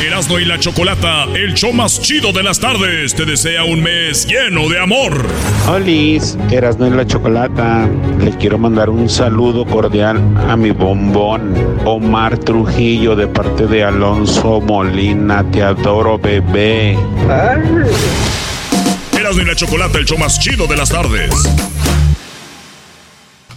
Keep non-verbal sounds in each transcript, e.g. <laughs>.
Erasmo y la Chocolata, el show más chido de las tardes, te desea un mes lleno de amor. Olis, Erasmo y la Chocolata. Le quiero mandar un saludo cordial a mi bombón, Omar Trujillo, de parte de Alonso Molina. Te adoro, bebé. Erasmo y la Chocolata, el show más chido de las tardes.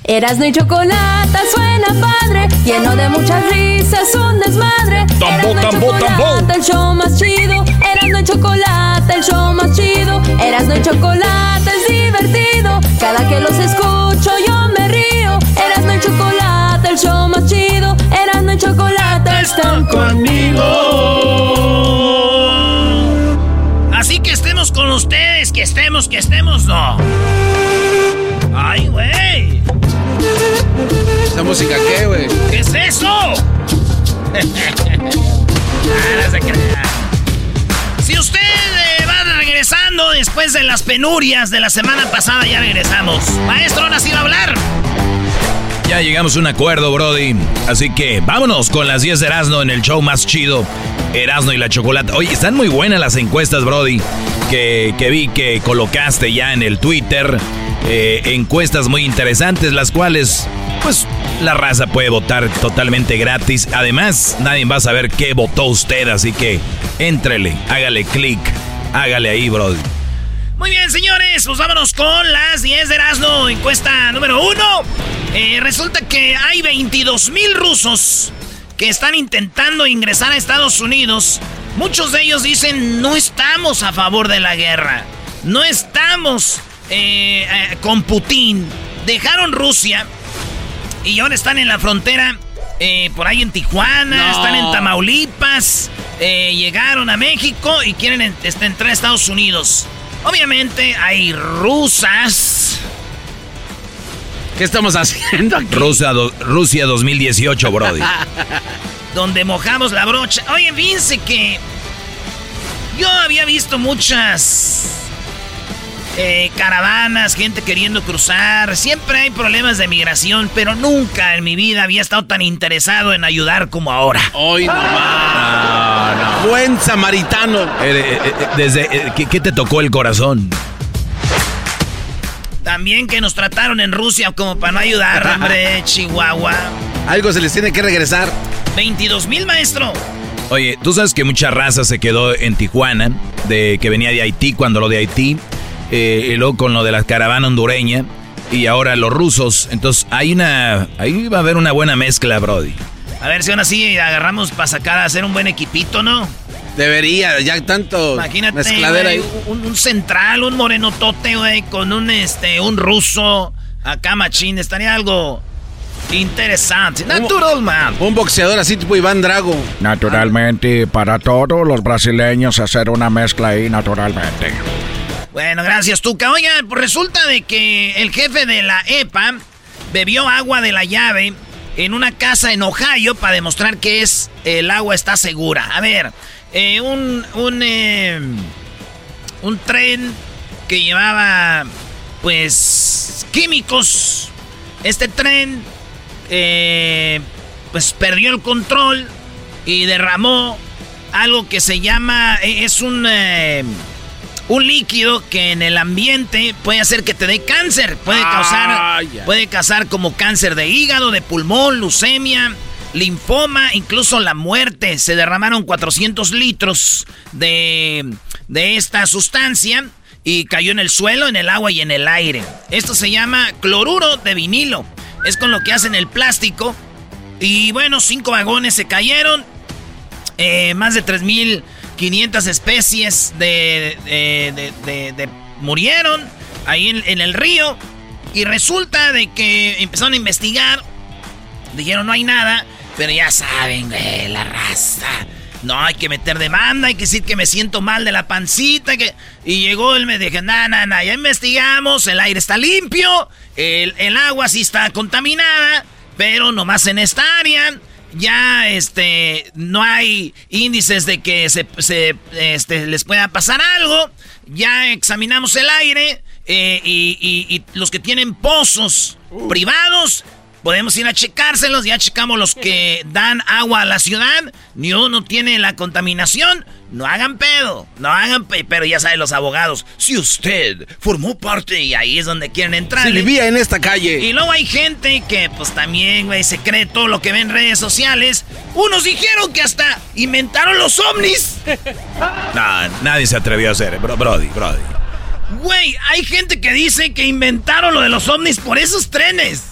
Erasno y chocolate suena padre, lleno de muchas risas, un desmadre. Tambo, tambo, tambo. el show más chido. Erasno y chocolate, el show más chido. Erasno y chocolate es divertido. Cada que los escucho yo me río. Erasno y chocolate, el show más chido. Erasno y chocolate están conmigo. Así que estemos con ustedes, que estemos, que estemos, no. Ay, güey. ¿Esa música qué, güey? ¿Qué es eso? <laughs> Ah, no se crea. Si usted eh, va regresando después de las penurias de la semana pasada, ya regresamos. Maestro, ahora sí va a hablar. Ya llegamos a un acuerdo, Brody. Así que vámonos con las 10 de Erasmo en el show más chido. Erasmo y la chocolate. Oye, están muy buenas las encuestas, Brody. Que, que vi que colocaste ya en el Twitter. Eh, encuestas muy interesantes, las cuales, pues, la raza puede votar totalmente gratis. Además, nadie va a saber qué votó usted. Así que éntrele, hágale clic, hágale ahí, Brody. Muy bien, señores, pues vámonos con las 10 de Erasmo. Encuesta número uno. Eh, resulta que hay 22 mil rusos que están intentando ingresar a Estados Unidos. Muchos de ellos dicen no estamos a favor de la guerra. No estamos eh, eh, con Putin. Dejaron Rusia y ahora están en la frontera. eh, por ahí en Tijuana, No. están en Tamaulipas, eh, llegaron a México y quieren en- este, entrar a Estados Unidos. Obviamente hay rusas. ¿Qué estamos haciendo aquí? Rusia, do- Rusia 2018, Brody. <laughs> donde mojamos la brocha. Oye, fíjense que yo había visto muchas eh, caravanas, gente queriendo cruzar. Siempre hay problemas de migración, pero nunca en mi vida había estado tan interesado en ayudar como ahora. Hoy nomás. Buen samaritano. Eh, eh, eh, desde, eh, ¿qué, qué te tocó el corazón? También que nos trataron en Rusia como para no ayudar, hombre, <laughs> Chihuahua. Algo se les tiene que regresar. 22 mil, maestro. Oye, tú sabes que mucha raza se quedó en Tijuana, de que venía de Haití, cuando lo de Haití, eh, y luego con lo de la caravana hondureña, y ahora los rusos. Entonces, hay una, ahí va a haber una buena mezcla, Brody. A ver si aún así agarramos para sacar a hacer un buen equipito, ¿no? Debería, ya tanto Imagínate, ahí. un, un central, un morenotote, güey, con un este, un ruso acá machín, estaría algo interesante. Natural, man. Un boxeador así tipo Iván Drago. Naturalmente, para todos los brasileños hacer una mezcla ahí naturalmente. Bueno, gracias, Tuca. Oiga, pues resulta de que el jefe de la EPA bebió agua de la llave en una casa en Ohio para demostrar que es el agua está segura. A ver, eh, un un eh, un tren que llevaba pues químicos. Este tren eh, pues perdió el control y derramó algo que se llama eh, es un eh, un líquido que en el ambiente puede hacer que te dé cáncer, puede causar Ay, ay. puede causar como cáncer de hígado, de pulmón, leucemia. linfoma, incluso la muerte. Se derramaron 400 litros de, de esta sustancia y cayó en el suelo, en el agua y en el aire. Esto se llama cloruro de vinilo. Es con lo que hacen el plástico. Y bueno, cinco vagones se cayeron. Eh, más de 3.500 especies de, de, de, murieron ahí en, el río. Y resulta de que empezaron a investigar. Dijeron no hay nada. Pero ya saben, güey, la raza. No, hay que meter demanda, hay que decir que me siento mal de la pancita. Que... Y llegó él, me dije, nada, nada, ya investigamos, el aire está limpio, el, el, agua sí está contaminada, pero nomás en esta área ya este, no hay índices de que se, se este, les pueda pasar algo. Ya examinamos el aire eh, y, y, y los que tienen pozos privados Podemos ir a checárselos, ya checamos los que dan agua a la ciudad, ni uno tiene la contaminación. No hagan pedo, no hagan pedo, pero ya saben los abogados, si usted formó parte y ahí es donde quieren entrar. Se vivía en esta calle. Y luego hay gente que pues también, güey, se cree todo lo que ve en redes sociales. Unos dijeron que hasta inventaron los ovnis. <laughs> no, nadie se atrevió a hacer, bro, Brody, Brody. Güey, hay gente que dice que inventaron lo de los ovnis por esos trenes.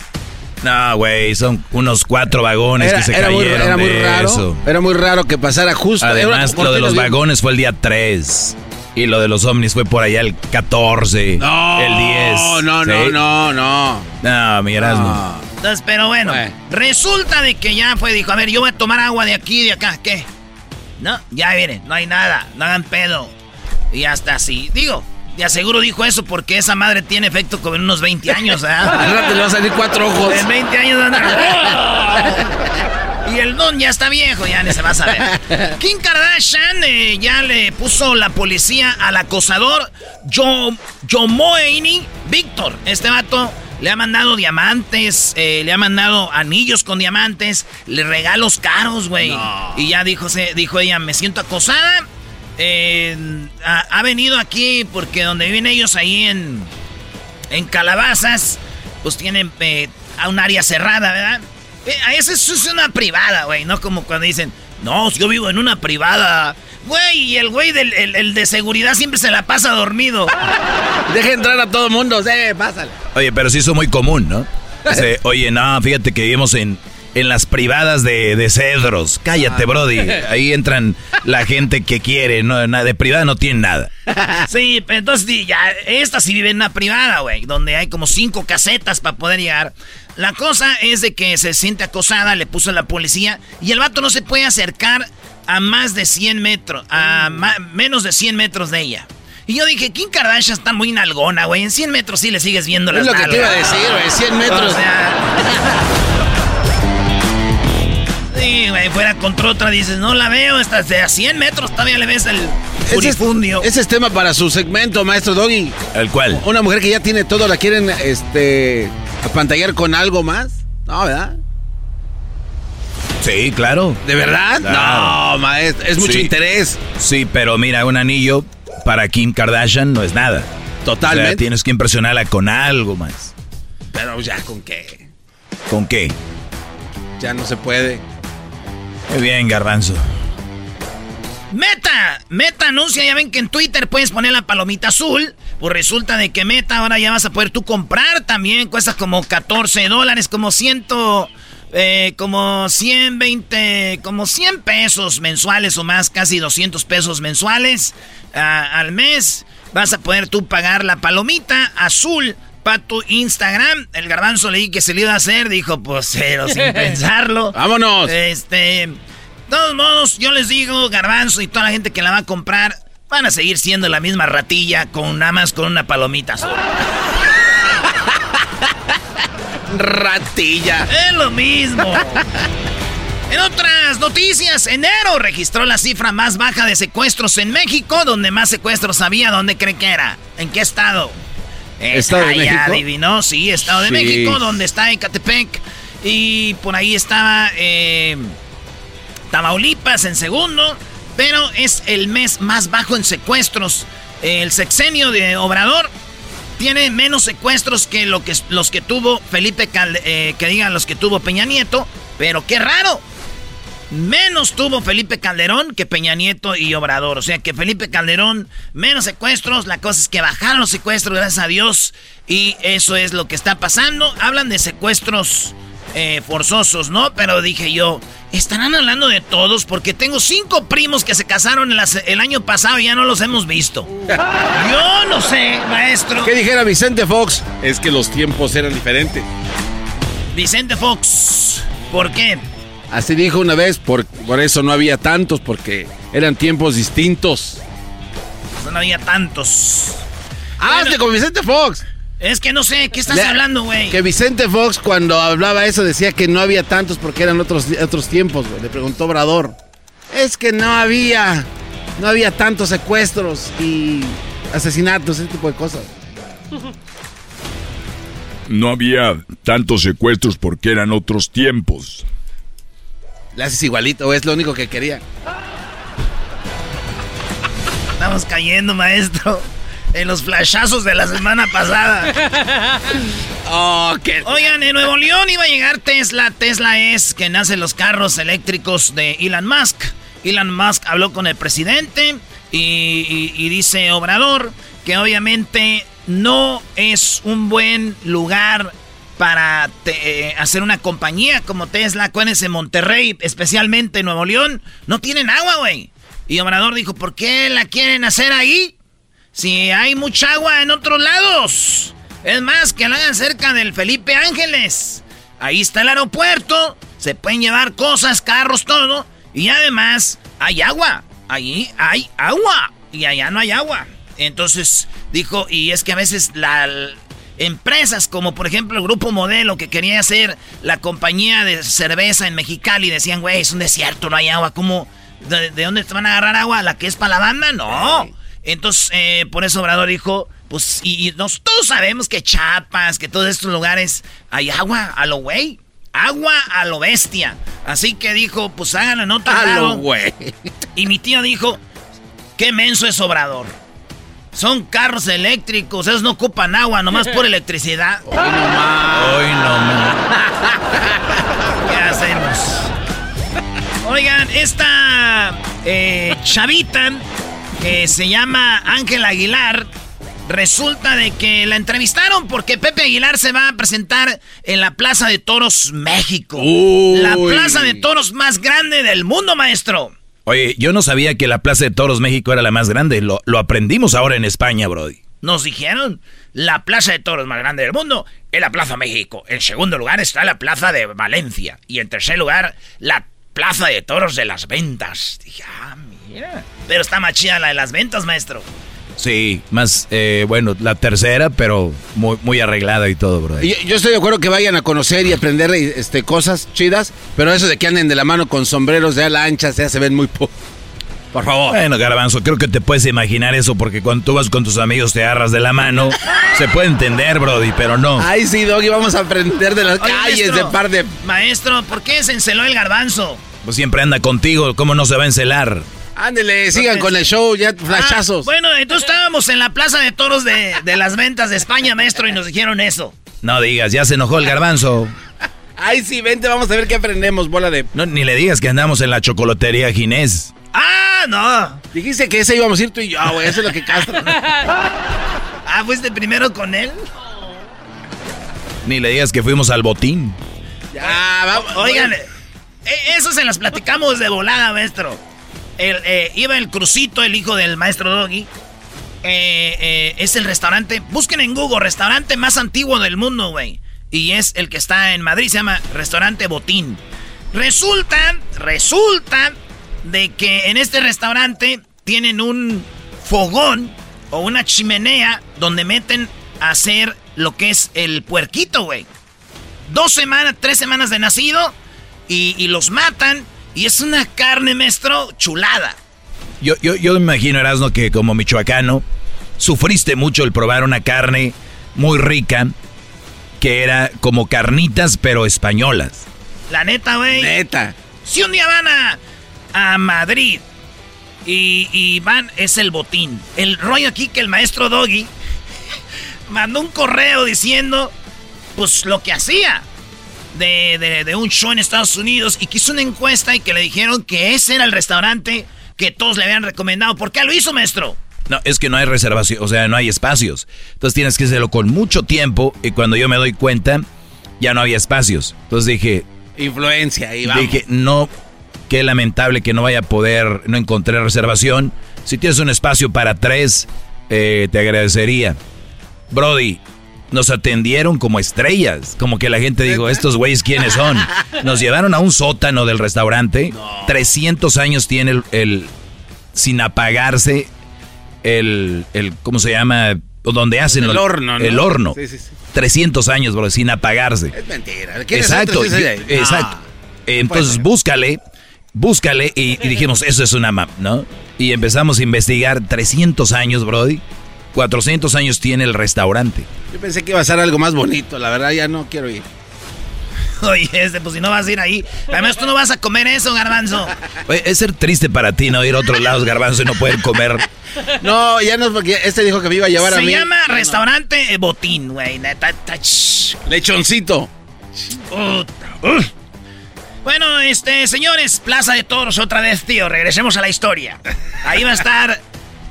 No, güey, son unos cuatro vagones que se era cayeron. Muy, era muy raro. Era muy raro que pasara justo. Además, lo de los vagones fue el día 3. Y lo de los ovnis fue por allá el 14. No, el 10. No, no, ¿sí? no, no. No, miras, no. Entonces, pero bueno, resulta de que ya fue, dijo, a ver, yo voy a tomar agua de aquí y de acá. ¿Qué? No, ya viene, no hay nada, no hagan pedo. Y hasta así. Digo, de aseguro dijo eso porque esa madre tiene efecto como en unos 20 años, ¿eh? <laughs> Al rato le va a salir cuatro ojos. En 20 años anda. <laughs> Y el don ya está viejo, ya ni se va a saber. <laughs> Kim Kardashian eh, ya le puso la policía al acosador Yo, Yomoeini Víctor. Este vato le ha mandado diamantes, eh, le ha mandado anillos con diamantes, le regalos caros, güey. No. Y ya dijo, se, dijo ella, me siento acosada. Eh, ha, ha, venido aquí porque donde viven ellos ahí en, en Calabazas, pues tienen eh, a un área cerrada, ¿verdad? Eh, esa es, es una privada, güey, no como cuando dicen, no, yo vivo en una privada. Güey, y el güey del el, el de seguridad siempre se la pasa dormido. <laughs> Deja entrar a todo mundo, sí, pásale. Oye, pero sí es muy común, ¿no? <laughs> Dice, oye, no, fíjate que vivimos en, en las privadas de, de Cedros. Cállate, Brody. <laughs> Ahí entran la gente que quiere, no, de privada no tienen nada. <laughs> Sí, pero entonces ya, esta sí vive en una privada, güey, donde hay como cinco casetas para poder llegar. La cosa es de que se siente acosada, le puso la policía y el vato no se puede acercar a más de 100 metros, a menos de 100 metros de ella. Y yo dije, Kim Kardashian está muy nalgona, güey. En 100 metros sí le sigues viendo las Es lo que te iba a decir, güey. 100 metros. O sea... Sí, güey, fuera contra otra dices, no la veo, está de a 100 metros todavía le ves el Ese es, furifundio. ese es tema para su segmento, maestro Doggy. ¿El cual? Una mujer que ya tiene todo, ¿la quieren este apantallar con algo más? No, ¿verdad? Sí, claro. ¿De verdad? Claro. No, maestro, es mucho Sí. interés. Sí, pero mira, un anillo para Kim Kardashian no es nada. Totalmente. O sea, tienes que impresionarla con algo más. Pero ya, ¿con qué? ¿Con qué? Ya no se puede. Muy bien, garbanzo. Meta, Meta anuncia, ya ven que en Twitter puedes poner la palomita azul. Pues resulta de que Meta ahora ya vas a poder tú comprar también. Cuesta como 14 dólares, como ciento, eh, como 120, como 100 pesos mensuales o más, casi 200 pesos mensuales ah, al mes. Vas a poder tú pagar la palomita azul para tu Instagram. El garbanzo leí que se le iba a hacer, dijo, pues cero, sin <laughs> pensarlo. ¡Vámonos! Este, de todos modos, yo les digo, Garbanzo y toda la gente que la va a comprar, van a seguir siendo la misma ratilla con nada más con una palomita azul. <laughs> Ratilla. Es lo mismo. En otras noticias, enero registró la cifra más baja de secuestros en México, donde más secuestros había, ¿dónde cree que era? ¿En qué estado? ¿Estado de México? adivinó, sí, Estado de Sí. México, donde está Ecatepec. Y por ahí estaba eh, Tamaulipas en segundo, pero es el mes más bajo en secuestros. El sexenio de Obrador tiene menos secuestros que, lo que los que tuvo Felipe Calde- eh, que digan los que tuvo Peña Nieto, pero qué raro. Menos tuvo Felipe Calderón que Peña Nieto y Obrador. O sea que Felipe Calderón, menos secuestros. La cosa es que bajaron los secuestros, gracias a Dios. Y eso es lo que está pasando. Hablan de secuestros eh, forzosos, ¿no? Pero dije yo, estarán hablando de todos porque tengo cinco primos que se casaron el, el año pasado y ya no los hemos visto. <laughs> yo no sé, maestro. ¿Qué dijera Vicente Fox? Es que los tiempos eran diferentes. Vicente Fox, ¿por qué? Así dijo una vez, por, por eso no había tantos, porque eran tiempos distintos. No había tantos. ¡Hazte con Vicente Fox! Es que no sé, ¿qué estás hablando, güey? Que Vicente Fox cuando hablaba eso decía que no había tantos porque eran otros, otros tiempos, güey. Le preguntó Obrador. Es que no había, no había tantos secuestros y asesinatos, ese tipo de cosas. No había tantos secuestros porque eran otros tiempos. Le haces igualito, es lo único que quería. Estamos cayendo, maestro en los flashazos de la semana pasada. <laughs> oh, Oigan, en Nuevo León iba a llegar Tesla. Tesla es que nace los carros eléctricos de Elon Musk. Elon Musk habló con el presidente y, dice Obrador que obviamente no es un buen lugar para eh, hacer una compañía como Tesla. Acuérdense, Monterrey, especialmente Nuevo León, no tienen agua, güey. Y Obrador dijo, ¿por qué la quieren hacer ahí? Si hay mucha agua en otros lados. Es más, que la hagan cerca del Felipe Ángeles. Ahí está el aeropuerto. Se pueden llevar cosas, carros, todo. Y además, hay agua. Allí hay agua. Y allá no hay agua. Entonces dijo, y es que a veces las empresas como por ejemplo el grupo Modelo que quería hacer la compañía de cerveza en Mexicali decían, güey, es un desierto, no hay agua. ¿Cómo? ¿De, ¿De, dónde te van a agarrar agua? ¿La que es para la banda? No. Entonces, eh, por eso Obrador dijo, pues, y, nos, todos sabemos que Chapas, que todos estos lugares hay agua a lo güey. Agua a lo bestia. Así que dijo, pues háganlo en otro a lo güey. Y mi tío dijo, qué menso es Obrador. Son carros eléctricos, esos no ocupan agua, nomás por <laughs> electricidad. Hoy nomás. Hoy nomás. <laughs> ¿Qué hacemos? Oigan, esta eh, chavita que se llama Ángel Aguilar. Resulta de que la entrevistaron porque Pepe Aguilar se va a presentar en la Plaza de Toros México. La Plaza de Toros más grande del mundo, maestro. Oye, yo no sabía que la Plaza de Toros México era la más grande. Lo, lo aprendimos ahora en España, Brody. Nos dijeron, la Plaza de Toros más grande del mundo es la Plaza México. En segundo lugar está la Plaza de Valencia. Y en tercer lugar, la Plaza de Toros de las Ventas. Dije, ah, pero está más chida la de las ventas, maestro. Sí, más, eh, bueno, la tercera, pero muy, muy arreglada y todo, bro. Yo, yo, estoy de acuerdo que vayan a conocer y aprender este, cosas chidas, pero eso de que anden de la mano con sombreros de ala ancha, ya se ven muy poco. Por favor. Bueno, Garbanzo, creo que te puedes imaginar eso porque cuando tú vas con tus amigos te agarras de la mano. <laughs> se puede entender, Brody, pero no. Ay, sí, Doggy, vamos a aprender de las calles de par de... Maestro, ¿por qué se enceló el garbanzo? Pues siempre anda contigo, ¿cómo no se va a encelar? Ándele, sigan con el show, ya flashazos. Ah, bueno, entonces estábamos en la Plaza de Toros de, las Ventas de España, maestro, y nos dijeron eso. No digas, ya se enojó el garbanzo. Ay, sí, vente, vamos a ver qué aprendemos, bola de... No, ni le digas que andamos en la chocolatería Ginés. ¡Ah, no! Dijiste que ese íbamos a ir tú y yo, güey, eso es lo que Castro. <laughs> ah, ¿fuiste primero con él? Ni le digas que fuimos al botín. Ya, vamos. Oigan, eh, eso se las platicamos de volada, maestro. Eh, iba el Crucito, el hijo del maestro Doggy. Eh, eh, es el restaurante, busquen en Google, restaurante más antiguo del mundo, güey. Y es el que está en Madrid, se llama Restaurante Botín. Resulta, resulta de que en este restaurante tienen un fogón o una chimenea donde meten a hacer lo que es el puerquito, güey. Dos semanas, tres semanas de nacido y los matan y es una carne, maestro, chulada. Yo, yo, yo me imagino, Erasmo, que como michoacano, sufriste mucho el probar una carne muy rica, que era como carnitas, pero españolas. La neta, güey. Neta. Si un día van a, a Madrid y, y, van, es el botín. El rollo aquí que el maestro Doggy <laughs> mandó un correo diciendo, pues lo que hacía. De, de, de un show en Estados Unidos y que hizo una encuesta y que le dijeron que ese era el restaurante que todos le habían recomendado. ¿Por qué lo hizo, maestro? No, es que no hay reservación, o sea, no hay espacios. Entonces tienes que hacerlo con mucho tiempo y cuando yo me doy cuenta, ya no había espacios. Entonces dije... Influencia, ahí vamos. Dije, no, qué lamentable que no vaya a poder, no encontré reservación. Si tienes un espacio para tres, eh, te agradecería. Brody, nos atendieron como estrellas. Como que la gente dijo, estos güeyes, ¿quiénes son? <laughs> Nos llevaron a un sótano del restaurante. 300 años tiene el, el- sin apagarse el, el, ¿cómo se llama? Donde hacen El horno, ¿no? El horno. Sí, sí, sí. 300 años, bro, sin apagarse. Es mentira. ¿Quieres hacer Exacto, 300 yo- años? No. exacto. Entonces búscale, búscale y, y dijimos, eso es una map, ¿no? Y empezamos a investigar 300 años, Brody. 400 años tiene el restaurante. Yo pensé que iba a ser algo más bonito. La verdad, ya no quiero ir. <laughs> Oye, este, pues si no vas a ir ahí. Además, tú no vas a comer eso, garbanzo. Oye, es ser triste para ti no ir a otros lados, garbanzo, y no poder comer. No, ya no, porque este dijo que me iba a llevar a Se mí. llama Restaurante eh, Botín, güey. Lechoncito. Bueno, este, señores, Plaza de Toros otra vez, tío. Regresemos a la historia. Ahí va a estar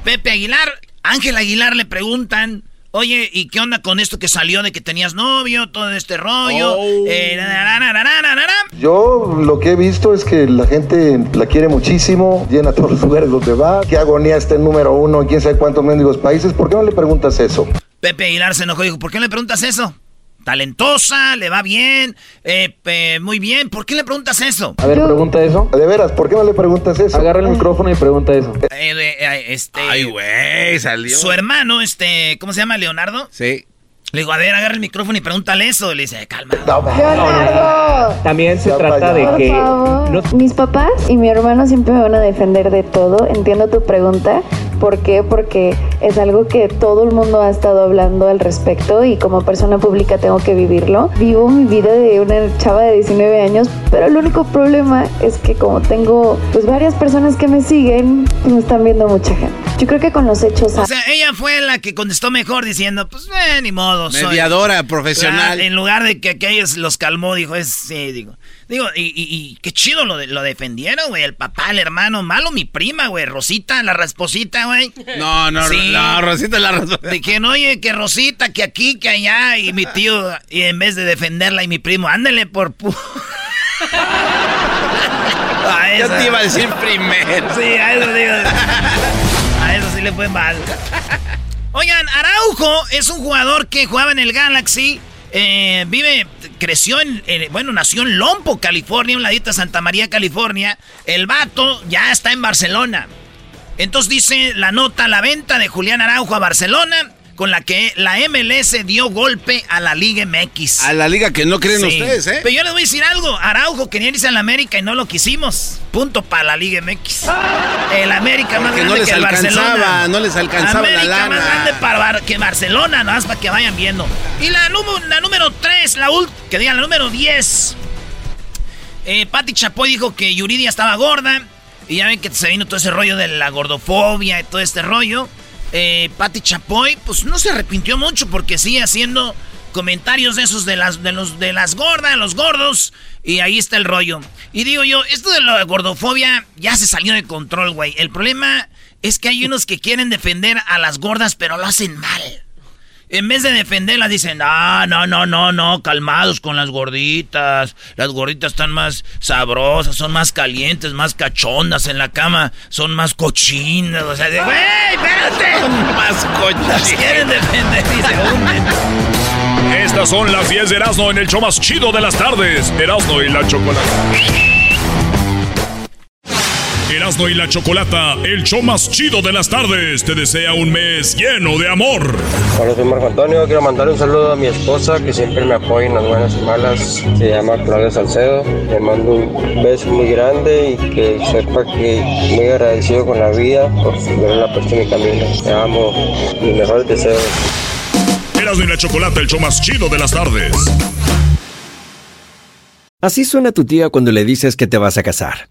Pepe Aguilar. Ángel Aguilar le preguntan, oye, ¿y qué onda con esto que salió de que tenías novio, todo este rollo? Yo lo que he visto es que la gente la quiere muchísimo, llena todos los lugares donde va, qué agonía está el número uno, quién sabe cuántos mendigos países, ¿por qué no le preguntas eso? Pepe Aguilar se enojó y dijo, ¿por qué no le preguntas eso? Talentosa, le va bien, eh, muy bien. ¿Por qué le preguntas eso? A ver, pregunta eso. De veras, ¿por qué no le preguntas eso? Agarra el micrófono y pregunta eso. Eh, de- eh, este, Ay, güey, salió. Su hermano, este, ¿cómo se llama? Leonardo. Sí. Le digo, a ver, agarra el micrófono y pregúntale eso. Le dice, calma. También se Ya trata de que Por favor. no- Mis papás y mi hermano siempre me van a defender de todo. Entiendo tu pregunta. ¿Por qué? Porque es algo que todo el mundo ha estado hablando al respecto y como persona pública tengo que vivirlo. Vivo mi vida de una chava de 19 años, pero el único problema es que como tengo pues varias personas que me siguen, pues, me están viendo mucha gente. Yo creo que con los hechos... O sea, ella fue la que contestó mejor diciendo, pues, eh, ni modo. soy- Mediadora profesional. En lugar de que aquellos los calmó, dijo, es, sí, digo. Digo, y, y- y qué chido lo, de- lo defendieron, güey. El papá, el hermano, malo mi prima, güey. Rosita, la rasposita, güey. <laughs> No, no, Sí. no, Rosita la Rosita. Dijeron, oye, que Rosita, que aquí, que allá. Y mi tío, y en vez de defenderla, y mi primo, ándale por pu... <laughs> A Yo te iba a decir primero. Sí, a eso digo. A eso sí le fue mal. Oigan, Araujo es un jugador que jugaba en el Galaxy. Eh, vive, creció en, en- bueno, nació en Lompo, California, un ladito de Santa María, California. El vato ya está en Barcelona. Entonces dice la nota, la venta de Julián Araujo a Barcelona, con la que la MLS dio golpe a la Liga MX. A la liga que no creen Sí. ustedes, ¿eh? Pero yo les voy a decir algo. Araujo quería irse a la América y no lo quisimos. Punto para la Liga MX. El América más Porque grande no les que el Barcelona. no les alcanzaba la América lana. más grande para que Barcelona, nada más para que vayan viendo. Y la, número- la número 3, la ult, que digan la número 10. Eh, Pati Chapoy dijo que Yuridia estaba gorda. Y ya ven que se vino todo ese rollo de la gordofobia y todo este rollo. Eh, Pati Chapoy, pues no se arrepintió mucho porque sigue haciendo comentarios de esos de las, de los, de las gordas, los gordos. Y ahí está el rollo. Y digo yo, esto de la gordofobia ya se salió de control, güey. El problema es que hay unos que quieren defender a las gordas, pero lo hacen mal. En vez de defenderlas, dicen, ah, no, no, no, no, calmados con las gorditas. Las gorditas están más sabrosas, son más calientes, más cachondas en la cama, son más cochinas. O sea, de, güey, espérate. <laughs> Más Las quieren defender y se hunden. Estas son las 10 de Erasmo en el show más chido de las tardes. Erasmo y la chocolata. Erasmo y la chocolata, el show más chido de las tardes, te desea un mes lleno de amor. Hola, soy Marco Antonio. Quiero mandar un saludo a mi esposa que siempre me apoya en las buenas y malas. Se llama Claudia Salcedo. Le mando un beso muy grande y que sepa que muy agradecido con la vida por haberla puesto en mi camino. Te amo. Mis mejores deseos. Erasmo y la chocolata, el show más chido de las tardes. Así suena tu tía cuando le dices que te vas a casar.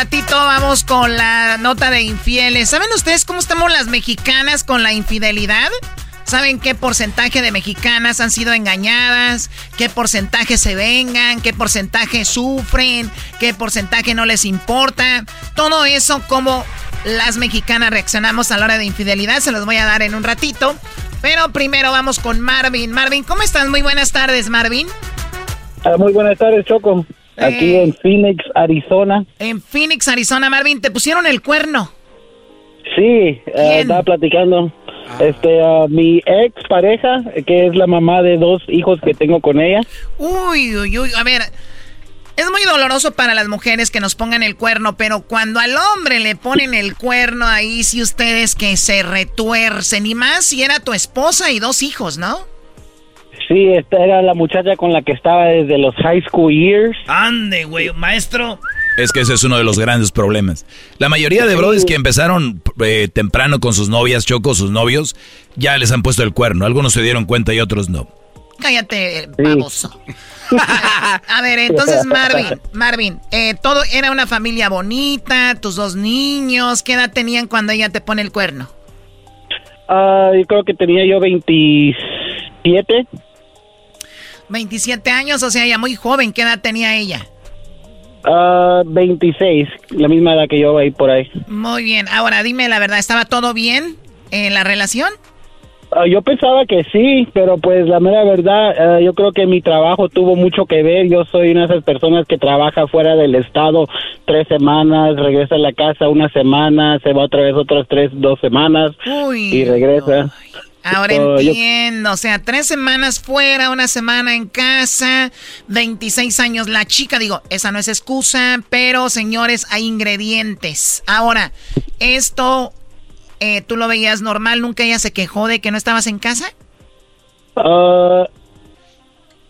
ratito vamos con la nota de infieles. ¿Saben ustedes cómo estamos las mexicanas con la infidelidad? ¿Saben qué porcentaje de mexicanas han sido engañadas? ¿Qué porcentaje se vengan? ¿Qué porcentaje sufren? ¿Qué porcentaje no les importa? Todo eso, como las mexicanas reaccionamos a la hora de infidelidad, se los voy a dar en un ratito. Pero primero vamos con Marvin. Marvin, ¿cómo estás? Muy buenas tardes, Marvin. Ah, muy buenas tardes, Choco. Aquí Eh. en Phoenix, Arizona. En Phoenix, Arizona, Marvin, ¿te pusieron el cuerno? Sí, eh, estaba platicando. Este, ah, mi ex pareja, que es la mamá de dos hijos que tengo con ella. Uy, uy, uy. A ver, es muy doloroso para las mujeres que nos pongan el cuerno, pero cuando al hombre le ponen el cuerno, ahí sí ustedes que se retuercen. Y más si era tu esposa y dos hijos, ¿no? Sí, esta era la muchacha con la que estaba desde los high school years. Ande, güey, maestro. Es que ese es uno de los grandes problemas. La mayoría de brodis que empezaron eh, temprano con sus novias, Choco, sus novios, ya les han puesto el cuerno. Algunos se dieron cuenta y otros no. Cállate, baboso. <laughs> A ver, entonces Marvin, Marvin, eh, todo era una familia bonita, tus dos niños, ¿qué edad tenían cuando ella te pone el cuerno? Ah, yo creo que tenía yo 27. 27 años, o sea, ya muy joven, ¿qué edad tenía ella? Ah, 26, la misma edad que yo ahí por ahí. Muy bien, ahora dime la verdad, ¿estaba todo bien en la relación? Ah, yo pensaba que sí, pero pues la mera verdad, ah, yo creo que mi trabajo tuvo mucho que ver. Yo soy una de esas personas que trabaja fuera del estado tres semanas, regresa a la casa una semana, se va otra vez otras tres, dos semanas Uy, y regresa. Ahora yo- entiendo, o sea, tres semanas fuera, una semana en casa, 26 años la chica, digo, esa no es excusa, pero señores, hay ingredientes. Ahora, esto, eh, ¿tú lo veías normal? ¿Nunca ella se quejó de que no estabas en casa? Ah,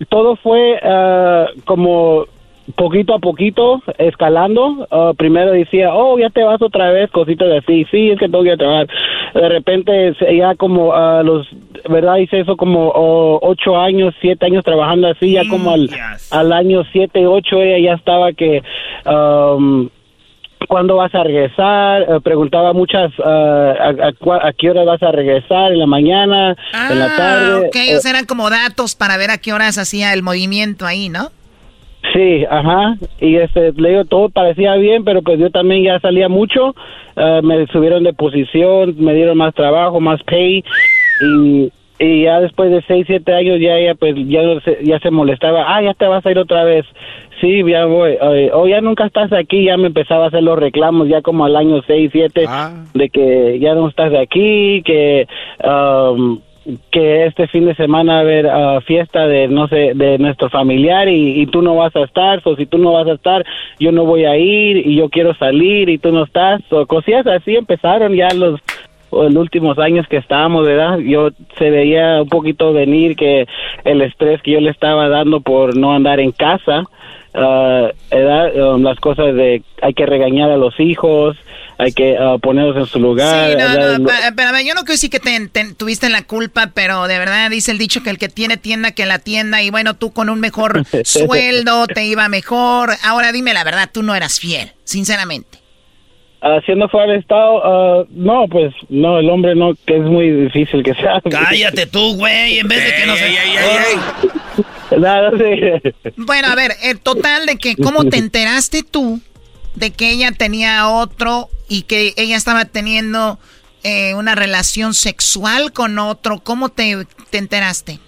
todo fue ah, como poquito a poquito escalando. Ah, primero decía, oh, ya te vas otra vez, cositas así. Sí, es que tengo que trabajar. De repente, ya como a los, ¿verdad? Hice eso como oh, ocho años, siete años trabajando así. Ya como al, al año siete, ocho, ella ya estaba que. um, ¿Cuándo vas a regresar? Eh, preguntaba muchas, ah, a, a a qué hora vas a regresar? ¿En la mañana? ¿En la tarde? Ah, ok, Eh, o sea, eran como datos para ver a qué horas hacía el movimiento ahí, ¿no? Sí, ajá. Y este, le digo, todo parecía bien, pero pues yo también ya salía mucho. Eh, me subieron de posición, me dieron más trabajo, más pay. Y, y ya después de seis, siete años ya ella pues ya, ya se molestaba. Ah, ya te vas a ir otra vez. Sí, ya voy. O ya nunca estás aquí. Ya me empezaba a hacer los reclamos ya como al año seis, siete. De que ya no estás de aquí, que... um, que este fin de semana va a haber ah, fiesta de no sé de nuestro familiar y, y tú no vas a estar o si tú no vas a estar yo no voy a ir y yo quiero salir y tú no estás o cosillas así empezaron ya los los últimos años que estábamos, ¿verdad? Yo se veía un poquito venir que el estrés que yo le estaba dando por no andar en casa, ah, ¿verdad? Um, las cosas de hay que regañar a los hijos, hay que ah, ponerlos en su lugar. Sí, no, no, pa- espérame, yo no quiero decir que te, te- tuviste la culpa, pero de verdad dice el dicho que el que tiene tienda que la tienda y bueno, tú con un mejor <laughs> sueldo te iba mejor. Ahora dime la verdad, tú no eras fiel, sinceramente. Haciendo fuera del estado, ah, no, pues no, el hombre no, que es muy difícil que sea. Cállate tú, güey, en vez de que no se... <laughs> Bueno, a ver, el total de que, ¿cómo te enteraste tú de que ella tenía otro y que ella estaba teniendo eh, una relación sexual con otro? ¿Cómo te, te enteraste?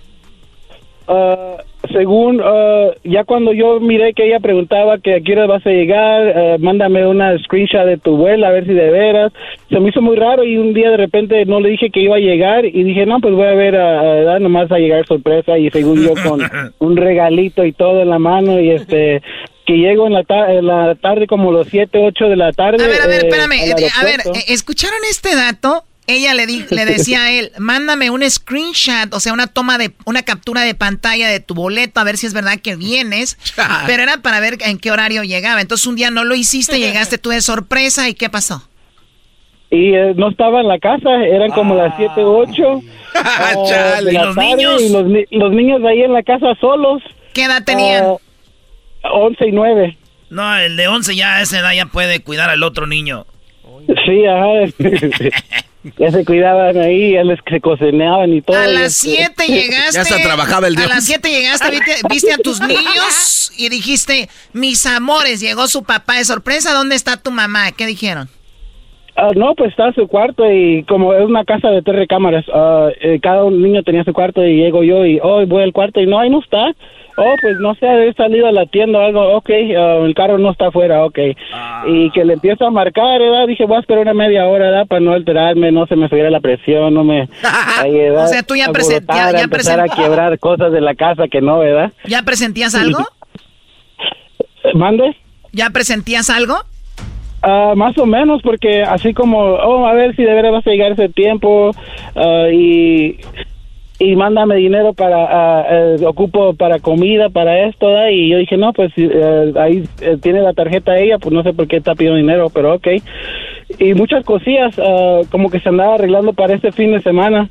Ah, según, ah, ya cuando yo miré que ella preguntaba que a qué hora vas a llegar, ah, mándame una screenshot de tu vuelo a ver si de veras. Se me hizo muy raro y un día de repente no le dije que iba a llegar y dije, no, pues voy a ver, a, a- nomás a llegar sorpresa y según yo con <laughs> un regalito y todo en la mano y este... Que llego en la, ta- en la tarde como los 7, 8 de la tarde. A ver, a ver, eh, espérame. eh, A ver, eh, ¿escucharon este dato? Ella le, di- le decía a él, mándame un screenshot, o sea, una toma de, una captura de pantalla de tu boleto, a ver si es verdad que vienes. Pero era para ver en qué horario llegaba. Entonces un día no lo hiciste, <laughs> llegaste tú de sorpresa y ¿qué pasó? Y eh, no estaba en la casa, eran como las 7, 8 ah, <laughs> chale. de ¿Y los tarde, niños? Y los, ni- los niños ahí en la casa solos. ¿Qué edad tenían? Ah, 11 y 9. No, el de 11 ya a esa edad ya puede cuidar al otro niño. Sí, ajá. <laughs> ya se cuidaban ahí, ya les se cocinaban y todo. A las este- 7 <laughs> llegaste. A las 7 llegaste, viste, viste a tus niños y dijiste, mis amores, llegó su papá de sorpresa, ¿dónde está tu mamá? ¿Qué dijeron? Ah, no, pues estaba su cuarto y como es una casa de tres recámaras, ah, eh, cada un niño tenía su cuarto y llego yo y hoy voy al cuarto y no, ahí no está. Oh, pues no sé, he salido a la tienda o algo, ok, ah, el carro no está afuera, ok. Y que le empiezo a marcar, ¿verdad? Dije, voy a esperar una media hora, ¿verdad? Para no alterarme, no se me subiera la presión, no me... <laughs> ahí. O sea, tú ya presen- ya- ya empezar a quebrar cosas de la casa que no, ¿verdad? ¿Ya presentías algo? ¿Mande? ¿Ya presentías algo? Ah, más o menos, porque así como, oh, a ver si de veras vas a llegar ese tiempo ah, y, y mándame dinero para, ah, eh, ocupo para comida, para esto, ¿da? y yo dije, no, pues eh, ahí eh, tiene la tarjeta ella, pues no sé por qué está pidiendo dinero, pero ok. Y muchas cosillas, ah, como que se andaba arreglando para este fin de semana,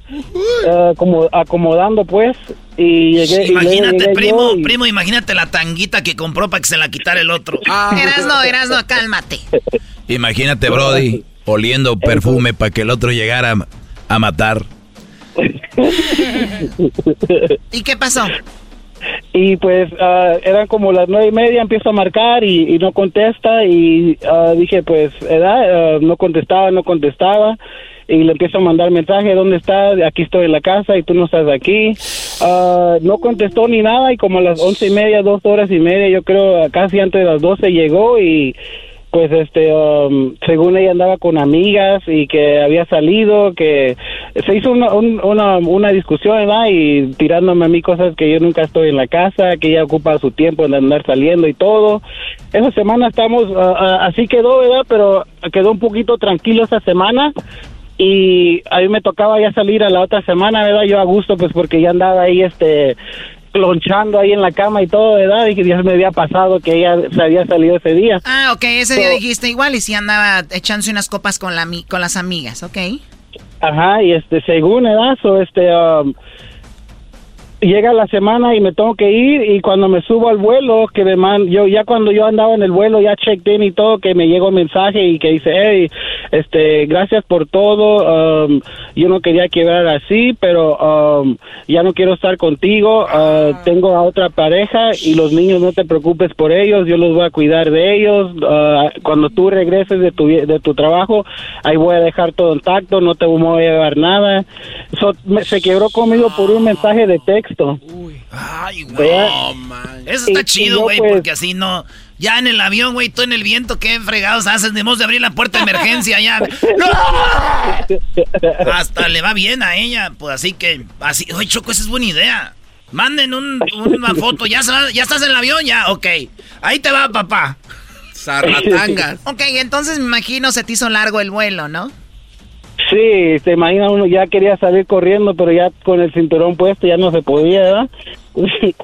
ah, como acomodando pues, y llegué. y Imagínate, llegué primo, y- primo, imagínate la tanguita que compró para que se la quitara el otro. <laughs> Erasno, Erasno, cálmate. Imagínate, Brody, oliendo perfume para que el otro llegara a matar. <laughs> ¿Y qué pasó? Y pues ah, eran como las nueve y media, empiezo a marcar y, y no contesta y ah, dije pues, ¿verdad? Ah, no contestaba, no contestaba y le empiezo a mandar mensaje, ¿dónde estás? Aquí estoy en la casa y tú no estás aquí. No contestó ni nada y como a las once y media, dos horas y media, yo creo casi antes de las doce llegó y pues este um, según ella andaba con amigas y que había salido que se hizo una, un- una, una discusión ¿verdad? y tirándome a mí cosas que yo nunca estoy en la casa que ella ocupa su tiempo en andar saliendo y todo. Esa semana estamos ah, ah, así quedó verdad pero quedó un poquito tranquilo esa semana y a mí me tocaba ya salir a la otra semana verdad yo a gusto pues porque ya andaba ahí este lonchando ahí en la cama y todo, ¿verdad? Y que ya me había pasado que ella se había salido ese día. Ah, ok, ese día dijiste igual y si andaba echándose unas copas con, la, con las amigas, ok. Ajá, y este, según edad, so, este, um, llega la semana y me tengo que ir y cuando me subo al vuelo, que me man, yo ya cuando yo andaba en el vuelo, ya checked in y todo, que me llegó un mensaje y que dice, hey, este, gracias por todo, um, yo no quería quebrar así, pero um, ya no quiero estar contigo, uh, tengo a otra pareja y los niños no te preocupes por ellos, yo los voy a cuidar de ellos, uh, cuando tú regreses de tu, de tu trabajo, ahí voy a dejar todo intacto, no te voy a llevar nada. So, me- se quebró conmigo por un mensaje de texto. Ay, ¿Verdad? Eso está Y- chido, güey, pues- porque así no... Ya en el avión, güey, tú en el viento, qué fregados haces, debemos de abrir la puerta de emergencia ya. <laughs> Hasta le va bien a ella, pues así que, así, oye, Choco, esa es buena idea. Manden un- una foto, ya, se va- ya estás en el avión, ya, ok. Ahí te va, papá. Zarratangas. Ok, entonces me imagino se te hizo largo el vuelo, ¿no? Sí, se imagina uno ya quería salir corriendo, pero ya con el cinturón puesto ya no se podía, ¿verdad? <laughs>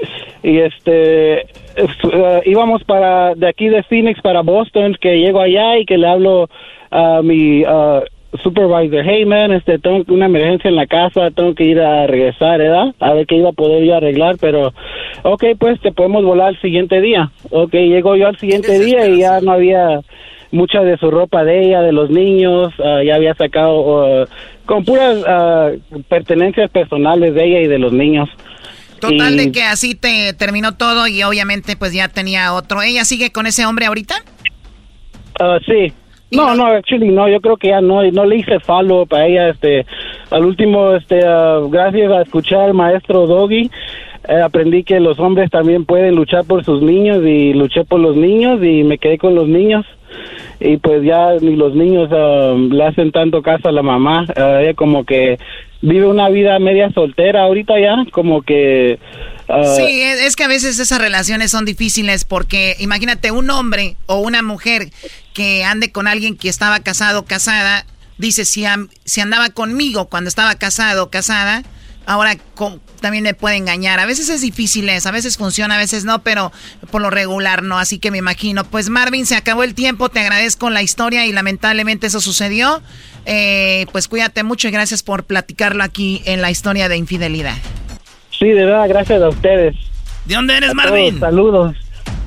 y este eh, íbamos para de aquí de Phoenix para Boston, que llego allá y que le hablo a mi ah, supervisor, hey man, este tengo una emergencia en la casa, tengo que ir a regresar, ¿verdad? A ver qué iba a poder yo arreglar, pero ok, pues te podemos volar el siguiente día. Ok, llego yo al siguiente día y ya no había mucha de su ropa de ella, de los niños, ah, ya había sacado con puras ah, pertenencias personales de ella y de los niños. Total Y- de que así te terminó todo y obviamente pues ya tenía otro. ¿Ella sigue con ese hombre ahorita? Ah, sí. No, no, actually no, yo creo que ya no, no le hice follow para ella, este, al último, este, gracias a escuchar al maestro Doggy, eh, aprendí que los hombres también pueden luchar por sus niños y luché por los niños y me quedé con los niños y pues ya ni los niños ah, le hacen tanto caso a la mamá, Ah, como que vive una vida media soltera ahorita ya, como que... ah, Sí, es, es que a veces esas relaciones son difíciles porque imagínate un hombre o una mujer que ande con alguien que estaba casado o casada, dice si, am- si andaba conmigo cuando estaba casado o casada, ahora también me puede engañar. A veces es difícil eso, a veces funciona, a veces no, pero por lo regular no, así que me imagino. Pues Marvin, se acabó el tiempo, te agradezco la historia y lamentablemente eso sucedió. Eh, pues cuídate mucho y gracias por platicarlo aquí en la historia de infidelidad. Sí, de verdad, gracias a ustedes. ¿De dónde eres, A Marvin? todos, saludos.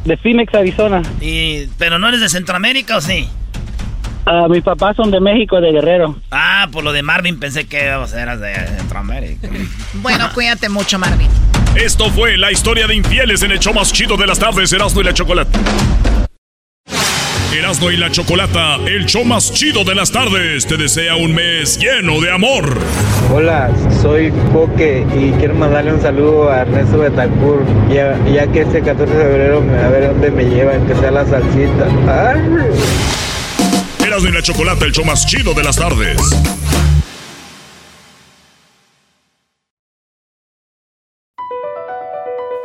De Phoenix, Arizona. Y, ¿Pero no eres de Centroamérica o sí? Ah, mis papás son de México, de Guerrero. Ah, por lo de Marvin pensé que o sea, eras de Centroamérica. <laughs> Bueno, cuídate mucho, Marvin. Esto fue la historia de infieles en el show más chido de las tardes, Erasmo y la Chocolata. Erasmo y la Chocolata, el show más chido de las tardes, te desea un mes lleno de amor. Hola, soy Poque y quiero mandarle un saludo a Ernesto Betancourt, ya, ya que este 14 de febrero me- a ver dónde me lleva, que sea la salsita. Ay. Erasmo y la Chocolata, el show más chido de las tardes.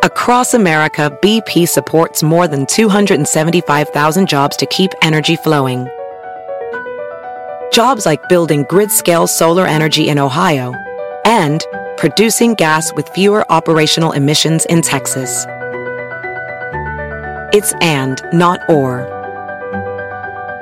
Across America, BP supports more than 275,000 jobs to keep energy flowing. Jobs like building grid scale solar energy in Ohio and producing gas with fewer operational emissions in Texas. It's and, not or.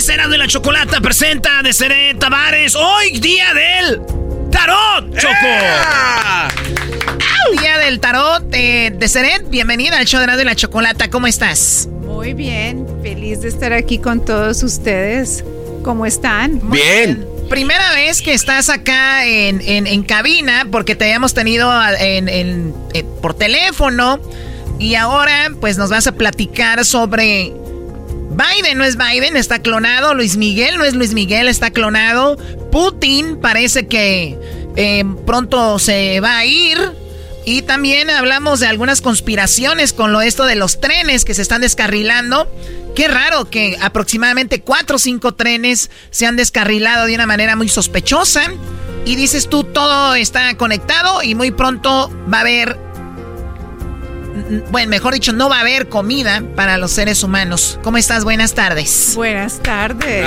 Señores, Erasmo y la Chocolata presenta de Seré Tavares hoy día del tarot, Choco. Día del tarot eh, de bienvenida al show de Radio y la Chocolata, ¿cómo estás? Muy bien, feliz de estar aquí con todos ustedes. ¿Cómo están? Bien. Primera vez que estás acá en, en- en cabina porque te habíamos tenido a- en- en- eh, por teléfono y ahora pues nos vas a platicar sobre Biden, no es Biden, está clonado, Luis Miguel no es Luis Miguel, está clonado, Putin parece que eh, pronto se va a ir y también hablamos de algunas conspiraciones con lo esto de los trenes que se están descarrilando. Qué raro que aproximadamente cuatro o cinco trenes se han descarrilado de una manera muy sospechosa. Y dices tú, todo está conectado y muy pronto va a haber... Bueno, mejor dicho, no va a haber comida para los seres humanos. ¿Cómo estás? Buenas tardes. Buenas tardes.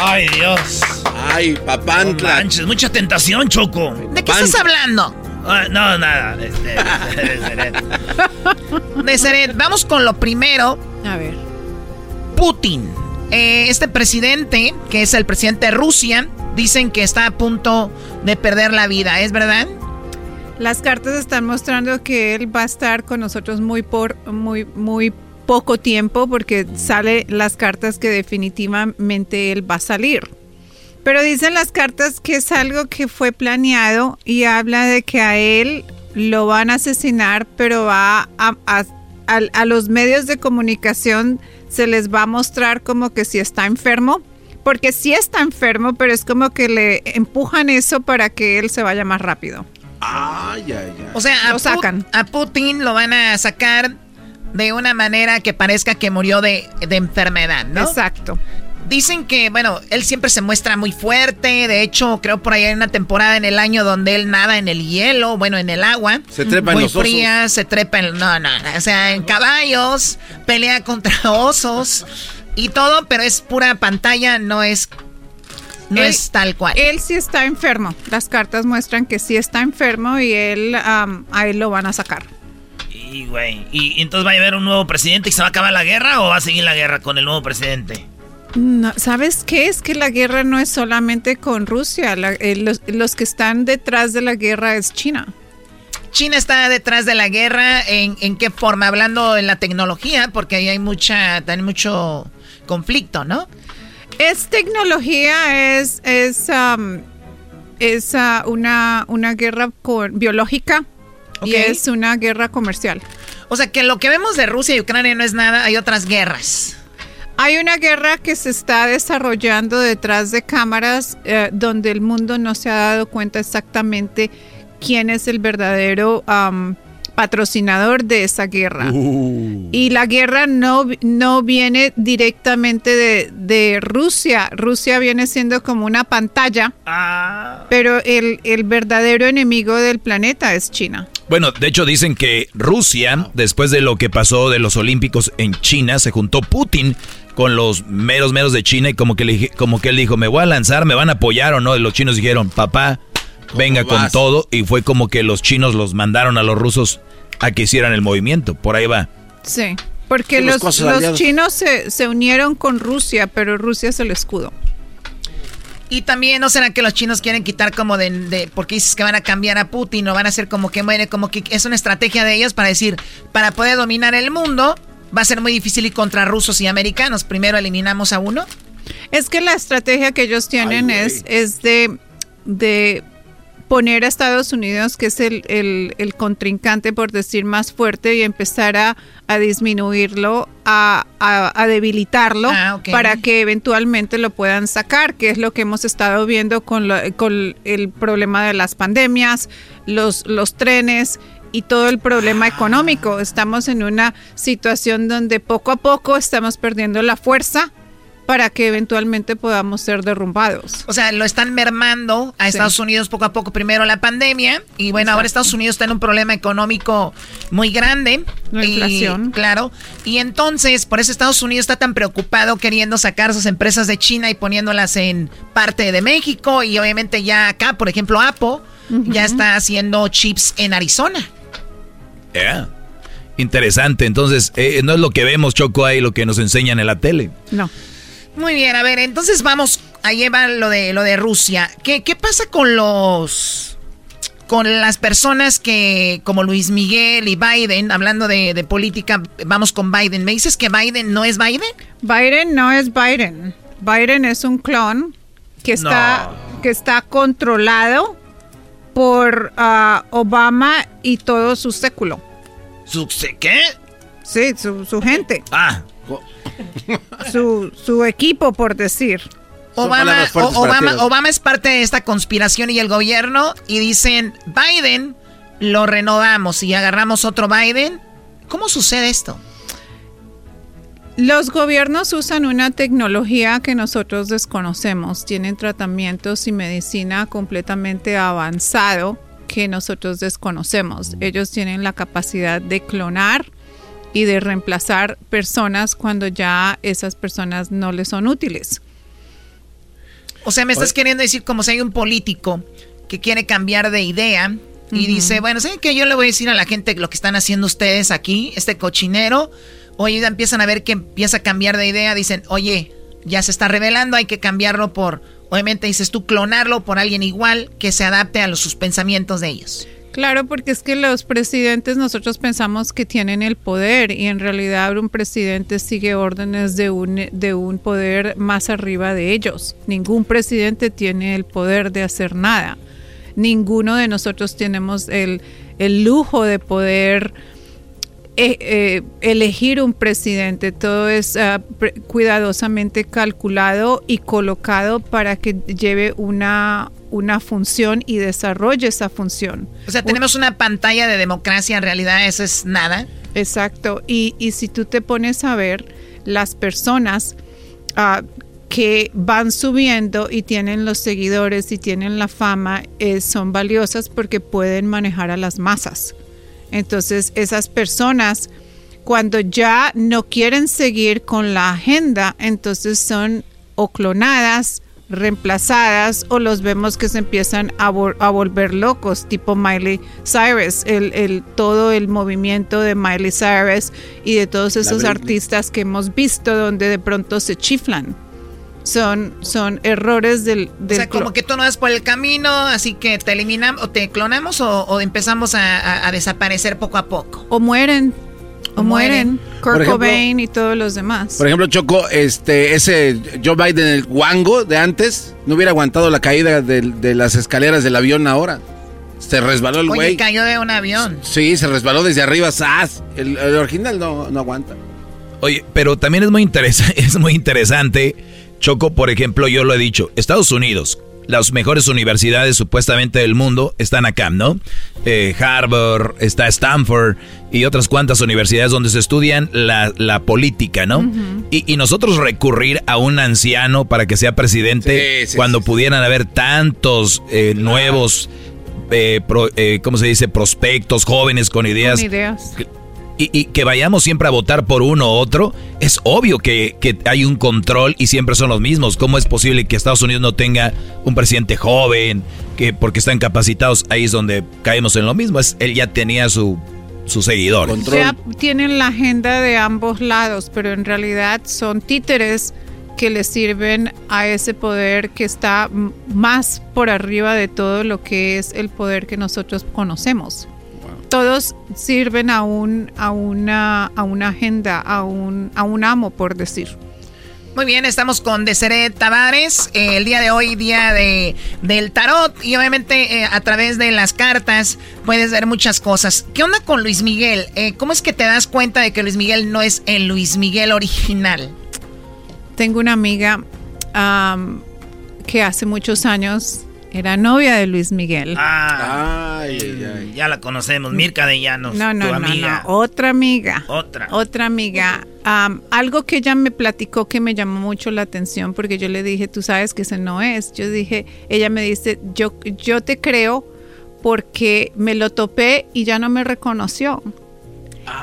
Ay, Dios. Ay, papantla. No manches, mucha tentación, Choco. ¿De qué estás hablando? Ah, no, nada. este, de Seret. <laughs> De Seret, vamos con lo primero. A ver. Putin. Eh, este presidente, que es el presidente de Rusia, dicen que está a punto de perder la vida, ¿es verdad? Las cartas están mostrando que él va a estar con nosotros muy por muy muy poco tiempo porque sale las cartas que definitivamente él va a salir. Pero dicen las cartas que es algo que fue planeado y habla de que a él lo van a asesinar, pero va a, a, a los medios de comunicación se les va a mostrar como que si está enfermo, porque sí está enfermo, pero es como que le empujan eso para que él se vaya más rápido. Ay, ay, ay. O sea, a, Lo sacan. A Putin lo van a sacar de una manera que parezca que murió de, de enfermedad, ¿no? Exacto. Dicen que, bueno, él siempre se muestra muy fuerte. De hecho, creo por ahí hay una temporada en el año donde él nada en el hielo, bueno, en el agua. Se trepa en muy los osos. fría, se trepa en. No, no, no, O sea, en caballos, pelea contra osos y todo, pero es pura pantalla, no es. No Él- es tal cual. Él sí está enfermo. Las cartas muestran que sí está enfermo y él am, a él lo van a sacar. Y, güey, ¿y entonces va a haber un nuevo presidente y se va a acabar la guerra o va a seguir la guerra con el nuevo presidente? No, ¿Sabes qué? Es que la guerra no es solamente con Rusia. La- eh, los, los que están detrás de la guerra es China. China está detrás de la guerra. ¿En, en qué forma? Hablando en la tecnología, porque ahí hay mucha, hay mucho conflicto, ¿no? Es tecnología, es, es, am, es ah, una, una guerra biológica y es una guerra comercial. O sea que lo que vemos de Rusia y Ucrania no es nada, hay otras guerras. Hay una guerra que se está desarrollando detrás de cámaras eh, donde el mundo no se ha dado cuenta exactamente quién es el verdadero am, patrocinador de esa guerra. Y la guerra no, no viene directamente de, de Rusia. Rusia viene siendo como una pantalla, pero el, el verdadero enemigo del planeta es China. Bueno, de hecho dicen que Rusia, después de lo que pasó de los Olímpicos en China, se juntó Putin con los meros meros de China y como que, le, dije- como que él dijo, me voy a lanzar, me van a apoyar o no. Y los chinos dijeron, papá, venga con vas? todo. Y fue como que los chinos los mandaron a los rusos a que hicieran el movimiento. Por ahí va. Sí, porque Sí, los los, chinos se, se unieron con Rusia, pero Rusia es el escudo. Y también, ¿no será que los chinos quieren quitar como de, de- porque dices que van a cambiar a Putin o van a hacer como que muere, como que es una estrategia de ellos para decir, para poder dominar el mundo, va a ser muy difícil ir contra rusos y americanos. Primero eliminamos a uno. Es que la estrategia que ellos tienen es, es de, de poner a Estados Unidos, que es el, el- el contrincante, por decir, más fuerte, y empezar a, a disminuirlo, a, a- a debilitarlo, Ah, para que eventualmente lo puedan sacar, que es lo que hemos estado viendo con, lo- con el problema de las pandemias, los, los trenes y todo el problema económico. Estamos en una situación donde poco a poco estamos perdiendo la fuerza para que eventualmente podamos ser derrumbados. O sea, lo están mermando a Estados Unidos poco a poco. Primero la pandemia y bueno, ahora Estados Unidos está en un problema económico muy grande. La Y, inflación. claro. Y entonces, por eso Estados Unidos está tan preocupado queriendo sacar sus empresas de China y poniéndolas en parte de México. Y obviamente ya acá, por ejemplo, Apple ya está haciendo chips en Arizona. Yeah. Interesante. Entonces, eh, no es lo que vemos, Choco, ahí lo que nos enseñan en la tele. No. Muy bien, a ver, entonces vamos a llevar lo de lo de Rusia. ¿Qué, qué pasa con los con las personas que, como Luis Miguel y Biden, hablando de, de política, vamos con Biden. ¿Me dices que Biden no es Biden? Biden no es Biden. Biden es un clon que está, que está controlado por ah, Obama y todo su século. ¿Su qué? Sí, su, su gente. Ah. <laughs> Su, su equipo, por decir. Obama, Obama, Obama es parte de esta conspiración y el gobierno y dicen, Biden, lo renovamos y agarramos otro Biden. ¿Cómo sucede esto? Los gobiernos usan una tecnología que nosotros desconocemos. Tienen tratamientos y medicina completamente avanzado que nosotros desconocemos. Ellos tienen la capacidad de clonar y de reemplazar personas cuando ya esas personas no les son útiles. O sea, me estás queriendo decir como si hay un político que quiere cambiar de idea y dice, bueno, ¿saben qué? Yo le voy a decir a la gente lo que están haciendo ustedes aquí, este cochinero. o ellos ya empiezan a ver que empieza a cambiar de idea, dicen, oye, ya se está revelando, hay que cambiarlo por, obviamente dices tú, clonarlo por alguien igual que se adapte a los, sus pensamientos de ellos. Claro, porque es que los presidentes nosotros pensamos que tienen el poder y en realidad un presidente sigue órdenes de un, de un poder más arriba de ellos. Ningún presidente tiene el poder de hacer nada. Ninguno de nosotros tenemos el, el lujo de poder eh, eh, elegir un presidente. Todo es pre- cuidadosamente calculado y colocado para que lleve una, una función y desarrolle esa función. O sea, tenemos una pantalla de democracia, en realidad eso es nada. Exacto. Y, y si tú te pones a ver las personas ah, que van subiendo y tienen los seguidores y tienen la fama, eh, son valiosas porque pueden manejar a las masas. Entonces, esas personas, cuando ya no quieren seguir con la agenda, entonces son o clonadas, reemplazadas o los vemos que se empiezan a, vol- a volver locos, tipo Miley Cyrus, el, el- todo el movimiento de Miley Cyrus y de todos esos artistas que hemos visto donde de pronto se chiflan. Son, son errores del... O del sea, como que tú no vas por el camino, así que te eliminamos o te clonamos o, o empezamos a, a- a desaparecer poco a poco. o mueren, o, mueren. Kurt Cobain y todos los demás. Por ejemplo, Choco, este, ese Joe Biden, el guango de antes, no hubiera aguantado la caída del- de, las escaleras del avión ahora. Se resbaló el Oye, güey. cayó de un avión. Sí, se resbaló desde arriba, ¡zas! El, el original no, no aguanta. Oye, pero también es muy, interesa- <laughs> es muy interesante, Choco, por ejemplo, yo lo he dicho, Estados Unidos, las mejores universidades supuestamente del mundo están acá, ¿no? Eh, Harvard, está Stanford y otras cuantas universidades donde se estudian la, la política, ¿no? y, y nosotros recurrir a un anciano para que sea presidente Sí, sí, cuando pudieran haber tantos eh, nuevos, eh, pro- eh, ¿cómo se dice? Prospectos, jóvenes con ideas Con ideas. Y, y que vayamos siempre a votar por uno u otro, es obvio que, que hay un control y siempre son los mismos. ¿Cómo es posible que Estados Unidos no tenga un presidente joven? Que porque están capacitados, ahí es donde caemos en lo mismo. Es, él ya tenía su, sus seguidores. Ya tienen la agenda de ambos lados, pero en realidad son títeres que le sirven a ese poder que está más por arriba de todo lo que es el poder que nosotros conocemos. Todos sirven a un a una a una agenda, a un a un amo por decir. Muy bien, estamos con Deseret Tavares. eh, el día de hoy, día de, del tarot. Y obviamente eh, a través de las cartas puedes ver muchas cosas. ¿Qué onda con Luis Miguel? Eh, ¿Cómo es que te das cuenta de que Luis Miguel no es el Luis Miguel original? Tengo una amiga am, que hace muchos años era novia de Luis Miguel. Ah, ya la conocemos, Mirka de Llanos. No, no, tu no, amiga. no, otra amiga. Otra. Otra amiga. Am, algo que ella me platicó que me llamó mucho la atención porque yo le dije, tú sabes que ese no es. Yo dije, ella me dice, yo, yo te creo porque me lo topé y ya no me reconoció.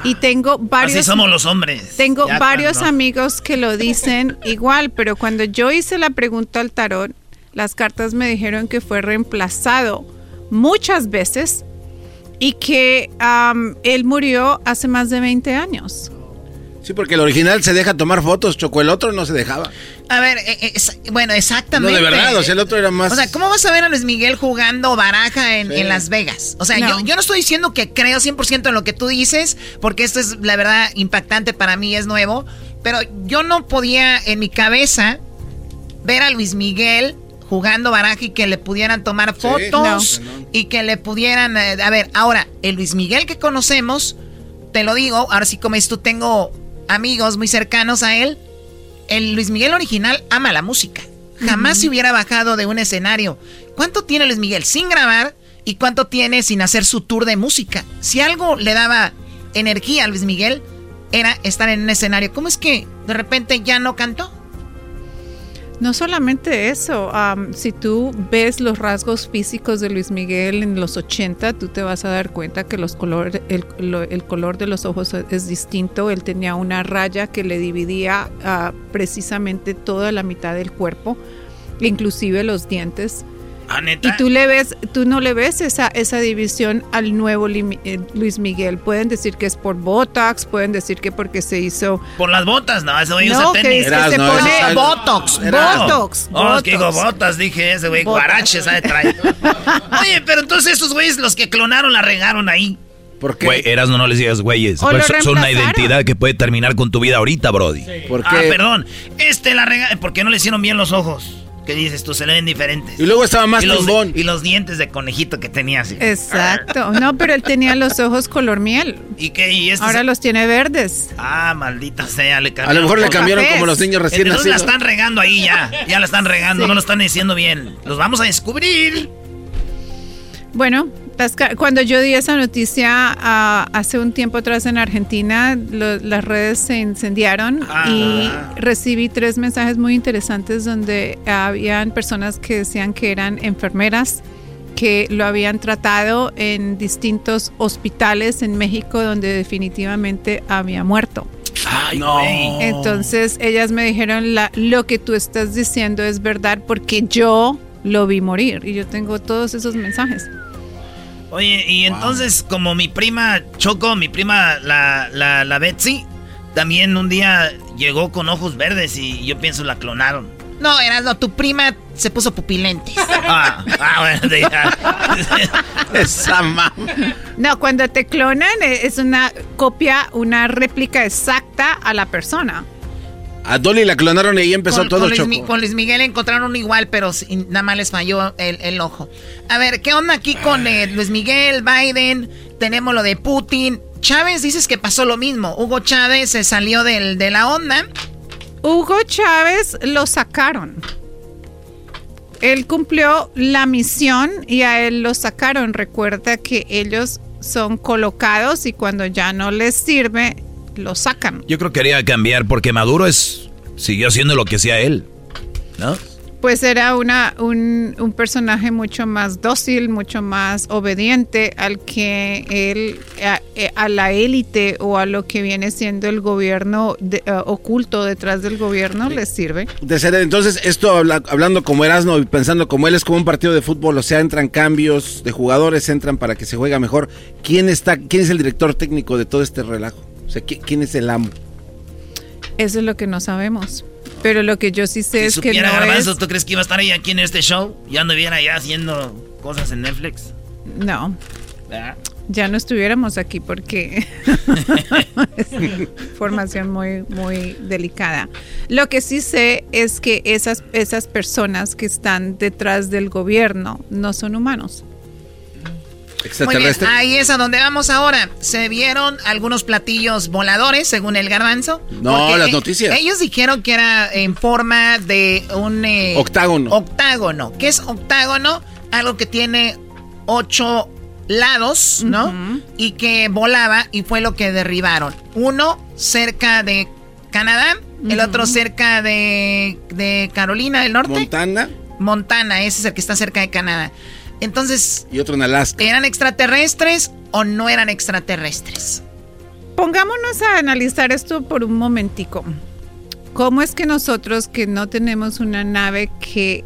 Y tengo varios... Así somos los hombres. Tengo Ya varios amigos que lo dicen <laughs> igual, pero cuando yo hice la pregunta al tarot, las cartas me dijeron que fue reemplazado muchas veces y que él murió hace más de 20 años. Sí, porque el original se deja tomar fotos, Choco, el otro no se dejaba. A ver, eh, eh, es- bueno, No, exactamente. de verdad, o sea, el otro era más... O sea, ¿cómo vas a ver a Luis Miguel jugando baraja en, Sí. en Las Vegas? O sea, No. Yo, yo no estoy diciendo que creo 100% en lo que tú dices, porque esto es, la verdad, impactante para mí, es nuevo, pero yo no podía en mi cabeza ver a Luis Miguel jugando baraja y que le pudieran tomar fotos y que le pudieran... eh, a ver, ahora, el Luis Miguel que conocemos, te lo digo, ahora sí como es tú, tengo amigos muy cercanos a él, el Luis Miguel original ama la música. Jamás se hubiera bajado de un escenario. ¿Cuánto tiene Luis Miguel sin grabar y cuánto tiene sin hacer su tour de música? Si algo le daba energía a Luis Miguel, era estar en un escenario. ¿Cómo es que de repente ya no cantó? No solamente eso, si tú ves los rasgos físicos de Luis Miguel en los 80, tú te vas a dar cuenta que el, lo- el color de los ojos es distinto. Él tenía una raya que le dividía ah, precisamente toda la mitad del cuerpo, inclusive los dientes. Ah, neta. Y tú le ves, tú no le ves esa, esa división al nuevo eh, Luis Miguel. Pueden decir que es por Botox, pueden decir que porque se hizo Por las botas, no, ese güey No, usa que tenis. es que se no, pone es- Botox, Botox, Oh, es que digo botas, dije ese güey, Botox. guaraches, ¿sabe? Trae. <laughs> Oye, pero entonces esos güeyes, los que clonaron, la regaron ahí. ¿Por Güey, Erasno, no les digas güeyes. Pues son una identidad que puede terminar con tu vida ahorita, Brody. Ah, perdón. Este la regaron. ¿Por qué no le hicieron bien los ojos? ¿Qué dices tú? Se le ven diferentes. Y luego estaba más y los, y los dientes de conejito que tenía así. Exacto. No, pero él tenía los ojos color miel. ¿Y qué? ¿Y estos? Ahora los tiene verdes. Ah, maldita sea, le cambiaron. A lo mejor le cambiaron como los niños recién Entonces la nacidos. están regando ahí ya. Ya la están regando, Sí. no lo están diciendo bien. Los vamos a descubrir. Bueno, las cuando yo di esa noticia ah, hace un tiempo atrás en Argentina, lo- las redes se incendiaron y recibí tres mensajes muy interesantes donde habían personas que decían que eran enfermeras que lo habían tratado en distintos hospitales en México donde definitivamente había muerto. Ay, no. Entonces ellas me dijeron, la, lo que tú estás diciendo es verdad porque yo lo vi morir y yo tengo todos esos mensajes. Oye, y entonces, como mi prima Choco, mi prima la, la, la Betsy, también un día llegó con ojos verdes y yo pienso la clonaron. No, Erasno, tu prima se puso pupilentes. <laughs> Ah, ah bueno, de- <laughs> Esa mamá. No, cuando te clonan eh, es una copia, una réplica exacta a la persona. A Dolly la clonaron y ahí empezó con, todo con Luis, choco. Mi- con Luis Miguel encontraron igual, pero sin- nada más les falló el, el ojo. A ver, ¿qué onda aquí con eh, Luis Miguel, Biden? Tenemos lo de Putin. Chávez dices que pasó lo mismo. Hugo Chávez se salió del, de la onda. Hugo Chávez lo sacaron. Él cumplió la misión y a él lo sacaron. Recuerda que ellos son colocados y cuando ya no les sirve, lo sacan. Yo creo que quería cambiar porque Maduro es siguió haciendo lo que hacía él, ¿no? Pues era una, un, un personaje mucho más dócil, mucho más obediente al que él, a, eh, a la élite o a lo que viene siendo el gobierno de- eh, oculto detrás del gobierno les sirve. De ser- entonces, esto habla- hablando como Erasmo y pensando como él es como un partido de fútbol, o sea, entran cambios de jugadores, entran para que se juega mejor. ¿Quién está, quién es el director técnico de todo este relajo? O sea, ¿qui- ¿quién es el amo? Eso es lo que no sabemos. Pero lo que yo sí sé Si es que supiera no Garbanzo, es... ¿tú crees que iba a estar ahí aquí en este show? Ya anduviera allá haciendo cosas en Netflix. No, ¿verdad? ya no estuviéramos aquí porque <laughs> es información muy, muy delicada. Lo que sí sé es que esas, esas personas que están detrás del gobierno no son humanos. Muy bien, ahí es a donde vamos ahora. Se vieron algunos platillos voladores, según el garbanzo. No, las noticias. ellos dijeron que era en forma de un... eh, Octágono. Octágono. ¿Qué es octágono? Algo que tiene ocho lados, ¿no? Y que volaba y fue lo que derribaron. Uno cerca de Canadá, el otro cerca de, de Carolina del Norte. Montana Montana, ese es el que está cerca de Canadá. Entonces, y otro en Alaska. ¿eran extraterrestres o no eran extraterrestres? Pongámonos a analizar esto por un momentico. ¿Cómo es que nosotros que no tenemos una nave que,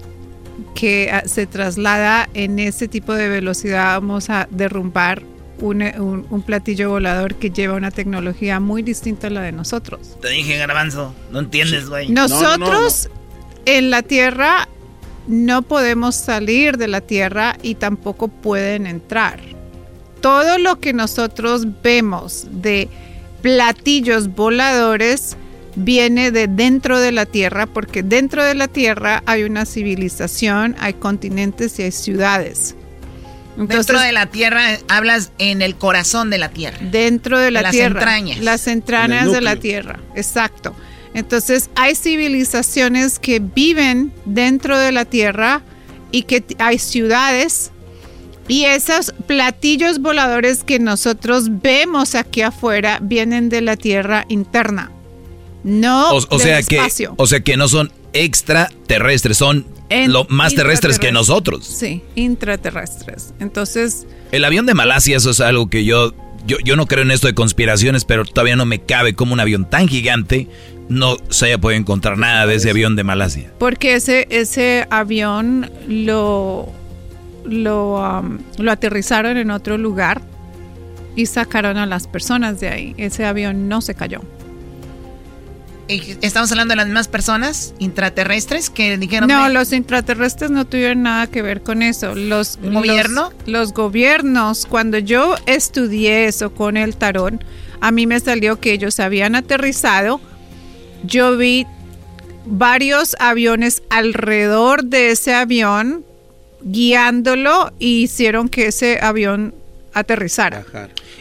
que ah, se traslada en ese tipo de velocidad vamos a derrumbar un, un- un platillo volador que lleva una tecnología muy distinta a la de nosotros? Te dije, Garbanzo, no entiendes, güey. Nosotros en la Tierra no podemos salir de la Tierra y tampoco pueden entrar. Todo lo que nosotros vemos de platillos voladores viene de dentro de la Tierra porque dentro de la Tierra hay una civilización, hay continentes y hay ciudades. Dentro de la Tierra hablas en el corazón de la Tierra. Dentro de la Las Tierra. entrañas. Las entrañas En el de la. Tierra, exacto. Entonces hay civilizaciones que viven dentro de la Tierra y que hay ciudades y esos platillos voladores que nosotros vemos aquí afuera vienen de la Tierra interna, no O, o del sea que, espacio. o sea que no son extraterrestres, son En- lo más terrestres que nosotros. Sí, intraterrestres. Entonces, El avión de Malasia, eso es algo que yo, yo, yo no creo en esto de conspiraciones, pero todavía no me cabe como un avión tan gigante no se haya podido encontrar nada de ese avión de Malasia. Porque ese, ese avión lo, lo, um, lo aterrizaron en otro lugar y sacaron a las personas de ahí. Ese avión no se cayó. ¿Estamos hablando de las mismas personas intraterrestres que dijeron? No, los intraterrestres no tuvieron nada que ver con eso. Los gobierno, los, los, gobiernos. Cuando yo estudié eso con el tarón, a mí me salió que ellos habían aterrizado. Yo vi varios aviones alrededor de ese avión guiándolo y hicieron que ese avión aterrizara.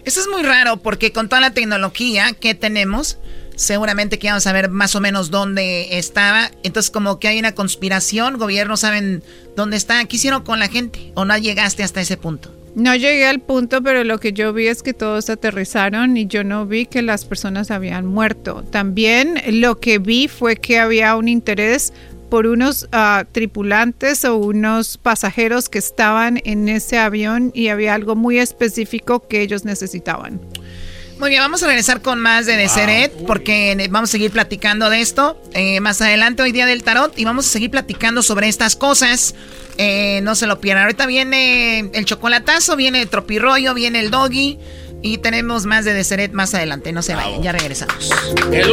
Eso es muy raro porque con toda la tecnología que tenemos, seguramente que vamos a ver más o menos dónde estaba. Entonces, como que hay una conspiración, gobiernos saben dónde está. ¿Qué hicieron con la gente? ¿O no llegaste hasta ese punto? No llegué al punto, pero lo que yo vi es que todos aterrizaron y yo no vi que las personas habían muerto. También lo que vi fue que había un interés por unos uh, tripulantes o unos pasajeros que estaban en ese avión y había algo muy específico que ellos necesitaban. Muy bien, vamos a regresar con más de Deseret porque vamos a seguir platicando de esto eh, más adelante hoy día del tarot y vamos a seguir platicando sobre estas cosas. Eh, no se lo pierdan. Ahorita viene el chocolatazo, viene el tropirroyo, viene el doggy y tenemos más de Deseret más adelante. No se vayan, ya regresamos. ¡Qué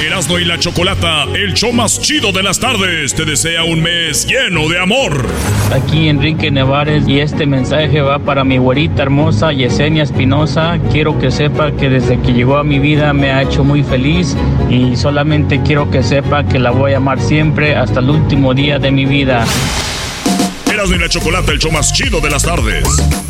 Erasmo y la Chocolata, el show más chido de las tardes, te desea un mes lleno de amor. Aquí Enrique Nevares y este mensaje va para mi güerita hermosa Yesenia Espinosa. Quiero que sepa que desde que llegó a mi vida me ha hecho muy feliz y solamente quiero que sepa que la voy a amar siempre hasta el último día de mi vida. Erasmo y la Chocolata, el show más chido de las tardes.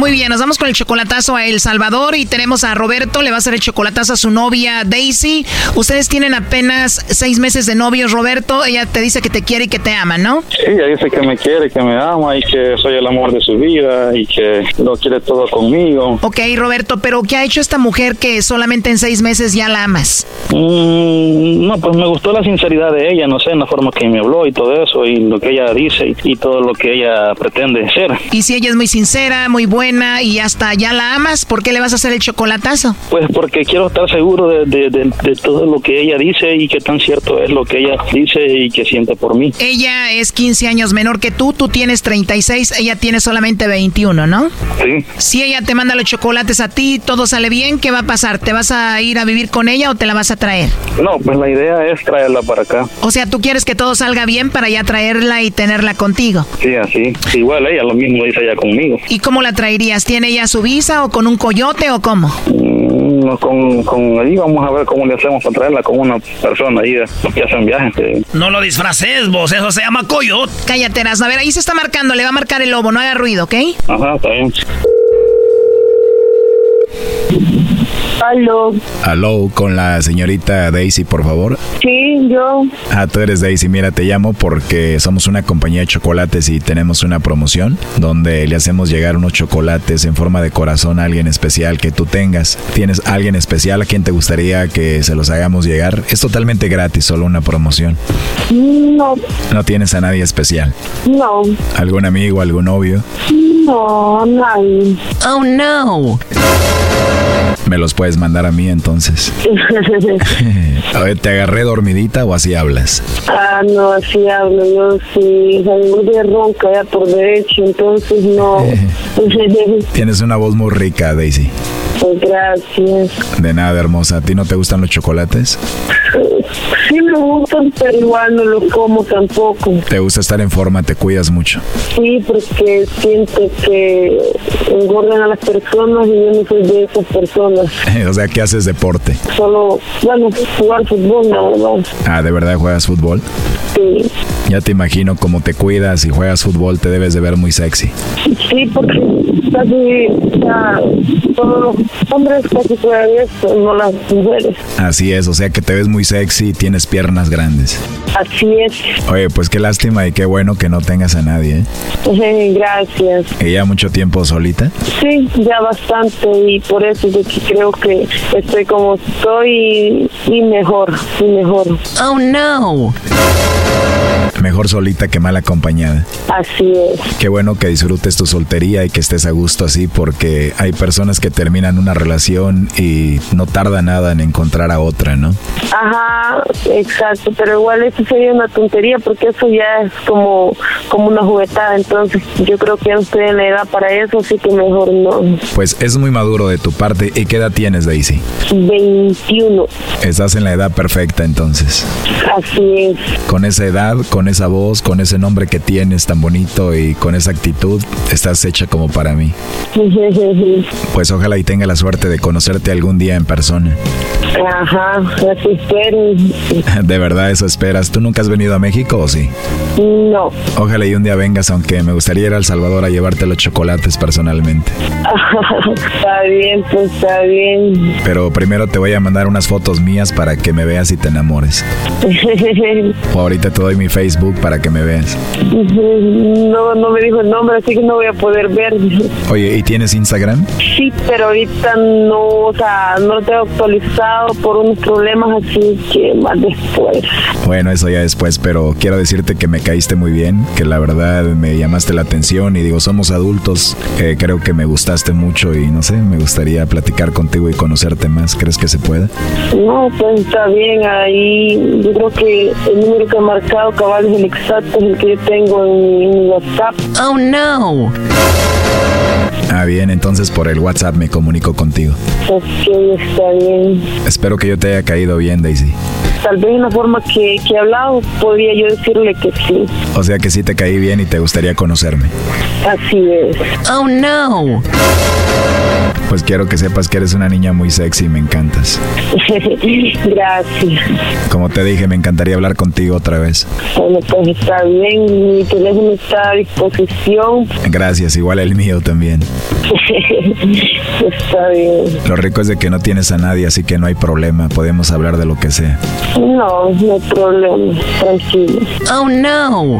Muy bien, nos vamos con el chocolatazo a El Salvador y tenemos a Roberto, le va a hacer el chocolatazo a su novia Daisy. Ustedes tienen apenas seis meses de novios, Roberto. Ella te dice que te quiere y que te ama, ¿no? Sí, ella dice que me quiere, que me ama y que soy el amor de su vida y que lo quiere todo conmigo. Ok, Roberto, pero ¿qué ha hecho esta mujer que solamente en seis meses ya la amas? Mm, no, pues me gustó la sinceridad de ella, no sé, en la forma que me habló y todo eso y lo que ella dice y, y todo lo que ella pretende ser. Y si ella es muy sincera, muy buena y hasta ya la amas, ¿por qué le vas a hacer el chocolatazo? Pues porque quiero estar seguro de, de, de, de todo lo que ella dice y que tan cierto es lo que ella dice y que siente por mí. Ella es 15 años menor que tú, tú tienes 36, ella tiene solamente 21, ¿no? Sí. Si ella te manda los chocolates a ti, todo sale bien, ¿qué va a pasar? ¿Te vas a ir a vivir con ella o te la vas a traer? No, pues la idea es traerla para acá. O sea, tú quieres que todo salga bien para ya traerla y tenerla contigo. Sí, así. Igual ella lo mismo dice ella conmigo. ¿Y cómo la traerías? ¿Tiene ella su visa o con un coyote o cómo? Mm, con, con ahí vamos a ver cómo le hacemos para traerla con una persona ahí que hacen viajes. que- No lo disfraces, vos, eso se llama coyote. Cállate, Erasmo. A ver, ahí se está marcando, le va a marcar el lobo, no haga ruido, ¿ok? Ajá, está bien. Aló. Aló, con la señorita Daisy, por favor. Sí, yo. Ah, tú eres Daisy. Mira, te llamo porque somos una compañía de chocolates y tenemos una promoción donde le hacemos llegar unos chocolates en forma de corazón a alguien especial que tú tengas. ¿Tienes alguien especial a quien te gustaría que se los hagamos llegar? Es totalmente gratis, solo una promoción. No, No tienes a nadie especial. no, ¿Algún amigo, algún novio? no, nadie. Oh, no. Me los puedes mandar a mí entonces. <laughs> a ver, ¿te agarré dormidita o así hablas? ah, no, así hablo. Yo sí, muy de ronca ya por derecho, entonces no. <laughs> Tienes una voz muy rica, Daisy. Pues gracias. De nada, hermosa. ¿A ti no te gustan los chocolates? sí me gustan, pero igual no lo como tampoco. ¿Te gusta estar en forma? ¿Te cuidas mucho? Sí, porque siento que engordan a las personas y yo no soy de esas personas. <laughs> o sea, ¿qué haces deporte? Solo, bueno, jugar fútbol, la verdad. Ah, ¿de verdad juegas fútbol? Sí. Ya te imagino cómo te cuidas y juegas fútbol, te debes de ver muy sexy. Sí, porque casi ya, todos los hombres casi esto, no las mujeres. Así es, o sea que te ves muy sexy y tienes piernas grandes. Así es. Oye, pues qué lástima y qué bueno que no tengas a nadie. ¿eh? Gracias. ¿Y ya mucho tiempo solita? Sí, ya bastante y por eso yo creo que estoy como estoy y mejor, y mejor. Oh no. Mejor solita que mal acompañada. Así es. Qué bueno que disfrutes tu soltería y que estés a gusto así porque hay personas que terminan una relación y no tarda nada en encontrar a otra, ¿no? Ajá, exacto, pero igual eso sería una tontería porque eso ya es como, como una juguetada, entonces yo creo que ya no estoy en la edad para eso, así que mejor no. Pues es muy maduro de tu parte. ¿Y qué edad tienes, Daisy? 21. Estás en la edad perfecta entonces. Así es. Con esa edad, con esa voz, con ese nombre que tienes tan bonito y con esa actitud, estás hecha como para mí. <laughs> Pues ojalá y tenga la suerte de conocerte algún día en persona. Ajá, así espero. <laughs> De verdad, eso esperas. ¿Tú nunca has venido a México o sí? No. Ojalá y un día vengas, aunque me gustaría ir a El Salvador a llevarte los chocolates personalmente. <laughs> está bien, pues está bien. Pero primero te voy a mandar unas fotos mías para que me veas y te enamores. o ahorita te doy mi Facebook para que me veas. No, no me dijo el nombre, así que no voy a poder ver. Oye, ¿y tienes Instagram? Sí, pero ahorita no, o sea, no lo tengo actualizado por unos problemas, así que más después. Bueno, eso ya después, pero quiero decirte que me caíste muy bien, que la verdad me llamaste la atención y digo, somos adultos, eh, creo que me gustaste mucho y no sé, me gustaría platicar contigo y conocerte más. ¿Crees que se puede? No, pues está bien, ahí yo creo que el número que he marcado cabal es el exacto, es el que yo tengo en, mi WhatsApp. Oh no. Ah, bien, entonces por el WhatsApp me comunico contigo. Ok, está bien. Espero que yo te haya caído bien, Daisy. Tal vez en la forma que, que he hablado, podría yo decirle que sí. O sea que sí te caí bien y te gustaría conocerme. Así es. Oh no. Pues quiero que sepas que eres una niña muy sexy y me encantas. <laughs> Gracias. Como te dije, me encantaría hablar contigo otra vez. Bueno, pues está bien, mi teléfono está a disposición. Gracias, igual el mío también. <laughs> está bien. Lo rico es de que no tienes a nadie, así que no hay problema, podemos hablar de lo que sea. No, no hay problema, tranquilo. Oh no.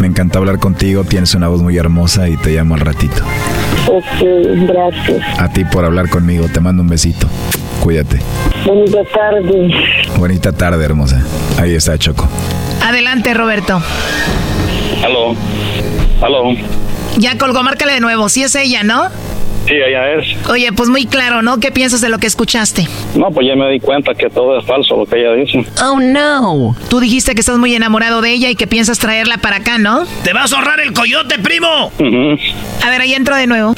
Me encanta hablar contigo, tienes una voz muy hermosa y te llamo al ratito. Ok, gracias. A ti por hablar conmigo, te mando un besito. Cuídate. Bonita tarde. Bonita tarde, hermosa. Ahí está Choco. Adelante, Roberto. Aló. Aló. Ya colgó, márcale de nuevo. Sí es ella, ¿no? Sí, ella es. Oye, pues muy claro, ¿no? ¿Qué piensas de lo que escuchaste? No, pues ya me di cuenta que todo es falso lo que ella dice. Oh, no. Tú dijiste que estás muy enamorado de ella y que piensas traerla para acá, ¿no? ¡Te vas a ahorrar el coyote, primo! A ver, ahí entro de nuevo.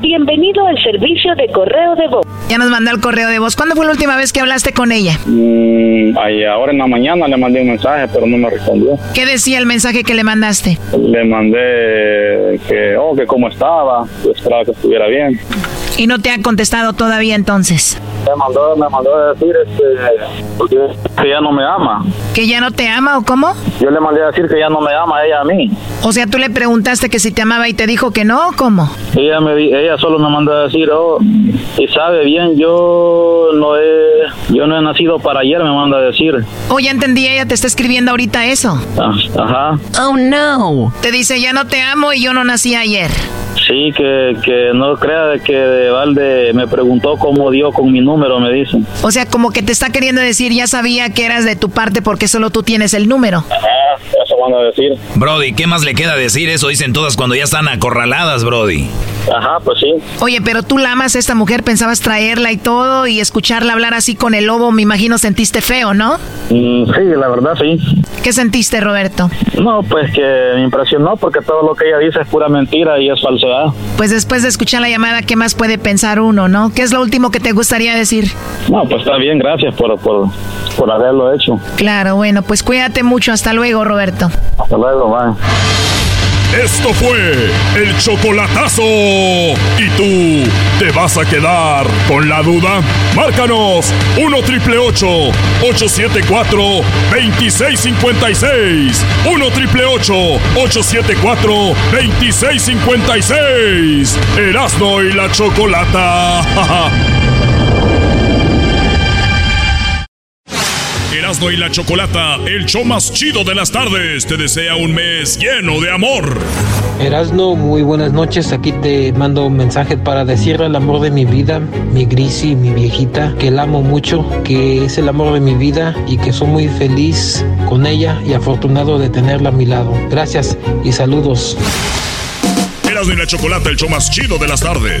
Bienvenido al servicio de correo de voz. Ya nos mandó el correo de voz. ¿Cuándo fue la última vez que hablaste con ella? Mm, ahora en la mañana le mandé un mensaje, pero no me respondió. ¿Qué decía el mensaje que le mandaste? Le mandé que, oh, que cómo estaba, que esperaba que estuviera bien. ¿Y no te ha contestado todavía entonces? Me mandó, me mandó a decir este, que ya no me ama. ¿Que ya no te ama o cómo? Yo le mandé a decir que ya no me ama ella a mí. O sea, tú le preguntaste que si te amaba y te dijo que no, ¿o ¿cómo? Ella me ella solo me mandó a decir, oh, y sabe bien, yo no he, yo no he nacido para ayer, me manda a decir. Oh, ya entendí, ella te está escribiendo ahorita eso. Ah, Ajá. Oh, no. Te dice, ya no te amo y yo no nací ayer. Sí, que, que no crea de que de balde me preguntó cómo dio con mi número, me dicen. O sea, como que te está queriendo decir, ya sabía que eras de tu parte porque solo tú tienes el número. Eso van a decir. Brody, ¿qué más le queda decir? Eso dicen todas cuando ya están acorraladas, Brody. Ajá, pues sí. Oye, pero tú la amas a esta mujer, pensabas traerla y todo, y escucharla hablar así con el lobo, me imagino sentiste feo, ¿no? Mm, sí, la verdad sí. ¿Qué sentiste, Roberto? No, pues que me impresionó porque todo lo que ella dice es pura mentira y es falsedad. Pues después de escuchar la llamada, ¿qué más puede pensar uno, no? ¿Qué es lo último que te gustaría decir? No, pues está bien, gracias por, por, por haberlo hecho. Claro, bueno, pues cuídate mucho. Hasta luego, Roberto. Hasta luego, bye. Esto fue el chocolatazo. ¿Y tú te vas a quedar con la duda? Márcanos 1 triple 874 2656. 1 triple 874 2656. Erasno y la chocolata. <laughs> Erasno y la Chocolata, el show más chido de las tardes, te desea un mes lleno de amor. Erasno, muy buenas noches. Aquí te mando un mensaje para decirle al amor de mi vida, mi Grisi, mi viejita, que la amo mucho, que es el amor de mi vida y que soy muy feliz con ella y afortunado de tenerla a mi lado. Gracias y saludos. Erasno y la Chocolata, el show más chido de las tardes.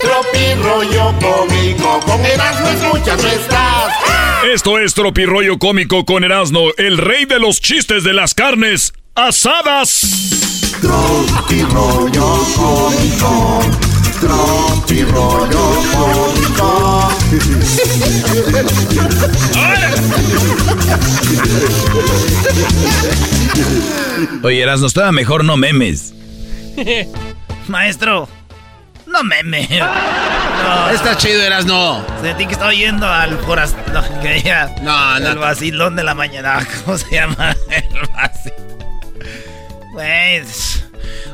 Tropi rollo cómico, con Erasmo escuchas no estás. Esto es Tropirollo Cómico con Erasno, el rey de los chistes de las carnes asadas. Tropirollo cómico, tropirollo cómico. Oye, Erasno, estaba mejor no memes. <laughs> Maestro, no meme. <laughs> Está chido, eras no. Sentí que estaba yendo al foras... No, que diga, No, no. El vacilón de la mañana. <laughs> ¿Cómo se llama? El vacilón. Pues...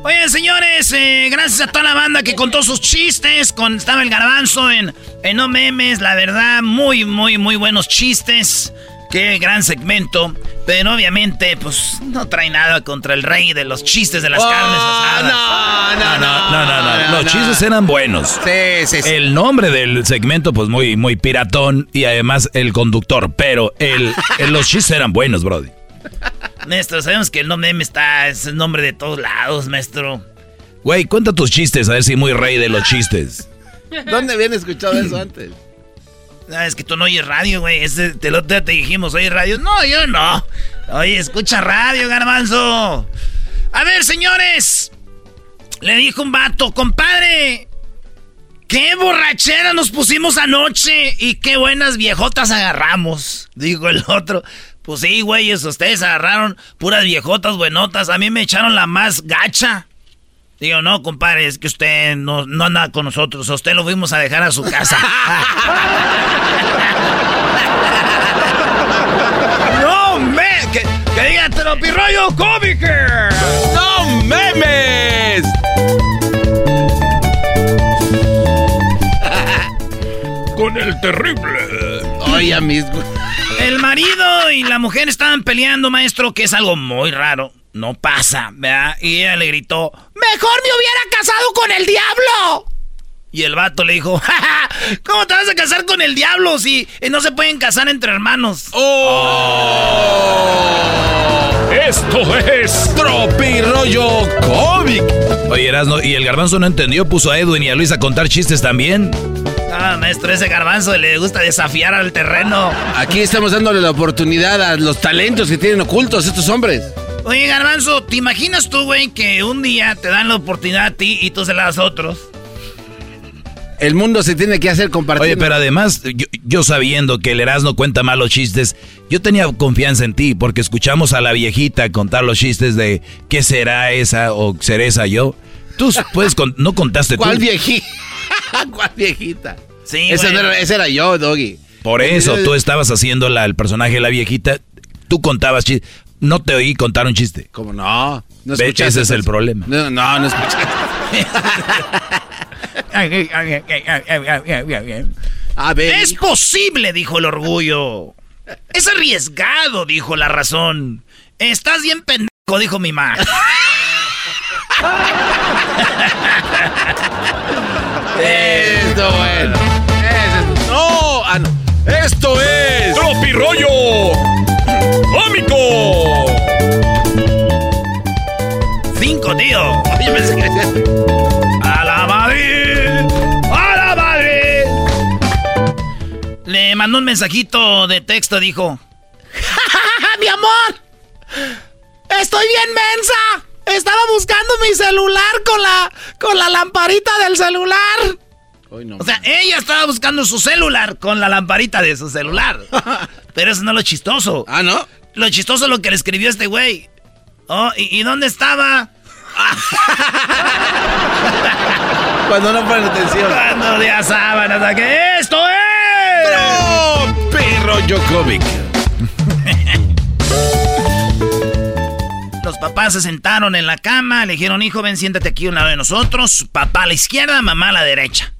Oye, señores, eh, gracias a toda la banda que contó sus chistes. Con, estaba el garbanzo en, en No Memes. La verdad, muy, muy, muy buenos chistes. Qué gran segmento. Pero obviamente, pues, no trae nada contra el rey de los chistes de las Oh, carnes asadas. no, no, No, no, no, no. Los chistes eran buenos. Sí, sí, sí. El nombre del segmento, pues muy, muy piratón y además el conductor. Pero el, el- los chistes eran buenos, Brody. Maestro, sabemos que el no meme está, es el nombre de todos lados, maestro. Güey, cuenta tus chistes, a ver si muy rey de los chistes. ¿Dónde habían escuchado eso antes? Ah, es que tú no oyes radio, güey. Ese, te lo te, te dijimos, ¿oyes radio? No, yo no. Oye, escucha radio, garbanzo. A ver, señores. Le dijo un vato, compadre. Qué borrachera nos pusimos anoche y qué buenas viejotas agarramos. Dijo el otro. Pues sí, güeyes, ustedes agarraron puras viejotas buenotas. A mí me echaron la más gacha. Digo, no, compadre, es que usted no, no anda con nosotros. A usted lo fuimos a dejar a su casa. <laughs> ¡No me! ¡Que, que diga Tropirollo Cómico! ¡No memes! Con el terrible. Oye, mis... El marido y la mujer estaban peleando, maestro, que es algo muy raro. No pasa, ¿verdad? Y ella le gritó, ¡Mejor me hubiera casado con el diablo! Y el vato le dijo, <laughs> "Ja, ja, ¿cómo te vas a casar con el diablo si eh, no se pueden casar entre hermanos? Esto es Tropirollo Cómic. Oye, Erasno, ¿y el garbanzo no entendió? Puso a Edwin y a Luis a contar chistes también. Ah, maestro, ese garbanzo le gusta desafiar al terreno. Aquí estamos dándole la oportunidad a los talentos que tienen ocultos estos hombres. Oye, Garbanzo, ¿te imaginas tú, güey, que un día te dan la oportunidad a ti y tú se la das a otros? El mundo se tiene que hacer compartir. Oye, pero además, yo, yo sabiendo que el Erasmo cuenta malos chistes, yo tenía confianza en ti porque escuchamos a la viejita contar los chistes de ¿qué será esa o seré esa yo? Tú puedes con- no contaste ¿Cuál tú. viejita? <laughs> ¿Cuál viejita? Sí, ese, güey. no era, ese era yo, Doggy. Por eso, tú estabas haciendo la, el personaje de la viejita, tú contabas chistes. No te oí contar un chiste. ¿Cómo no? no Ve, ese es el problema. No, no, no escuchaste. <laughs> A ver, es posible, dijo el orgullo. Es arriesgado, dijo la razón. Estás bien pendejo, dijo mi mamá. <laughs> Esto bueno. No, ah, no. Esto es. ¡Tropirollo! Cinco, tío. A la Madrid. A la Madrid. Le mandó un mensajito de texto, dijo. <laughs> ¡Mi amor! ¡Estoy bien mensa! Estaba buscando mi celular con la, con la lamparita del celular. o sea, ella estaba buscando su celular con la lamparita de su celular. <laughs> Pero eso no es lo chistoso. Ah, ¿no? Lo chistoso es lo que le escribió este güey. Oh, ¿y, dónde estaba? <laughs> Cuando no ponen atención. Cuando ya sábanas, que esto es. ¡No! Perro Jokovic. Los papás se sentaron en la cama, le dijeron, hijo, ven, siéntate aquí a un lado de nosotros. Papá a la izquierda, mamá a la derecha.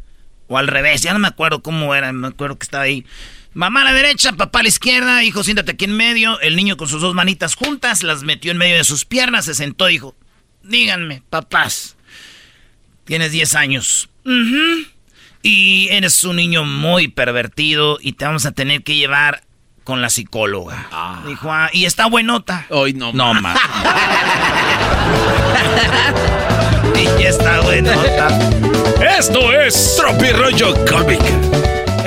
O al revés, ya no me acuerdo cómo era, me acuerdo que estaba ahí. Mamá a la derecha, papá a la izquierda, hijo, siéntate aquí en medio. El niño con sus dos manitas juntas las metió en medio de sus piernas, se sentó y dijo, díganme, papás, tienes 10 años. Y eres un niño muy pervertido y te vamos a tener que llevar con la psicóloga. Ah. Dijo, ah, y está buenota. Hoy no, no más. <laughs> y está buenota. Esto es Rollo Comic.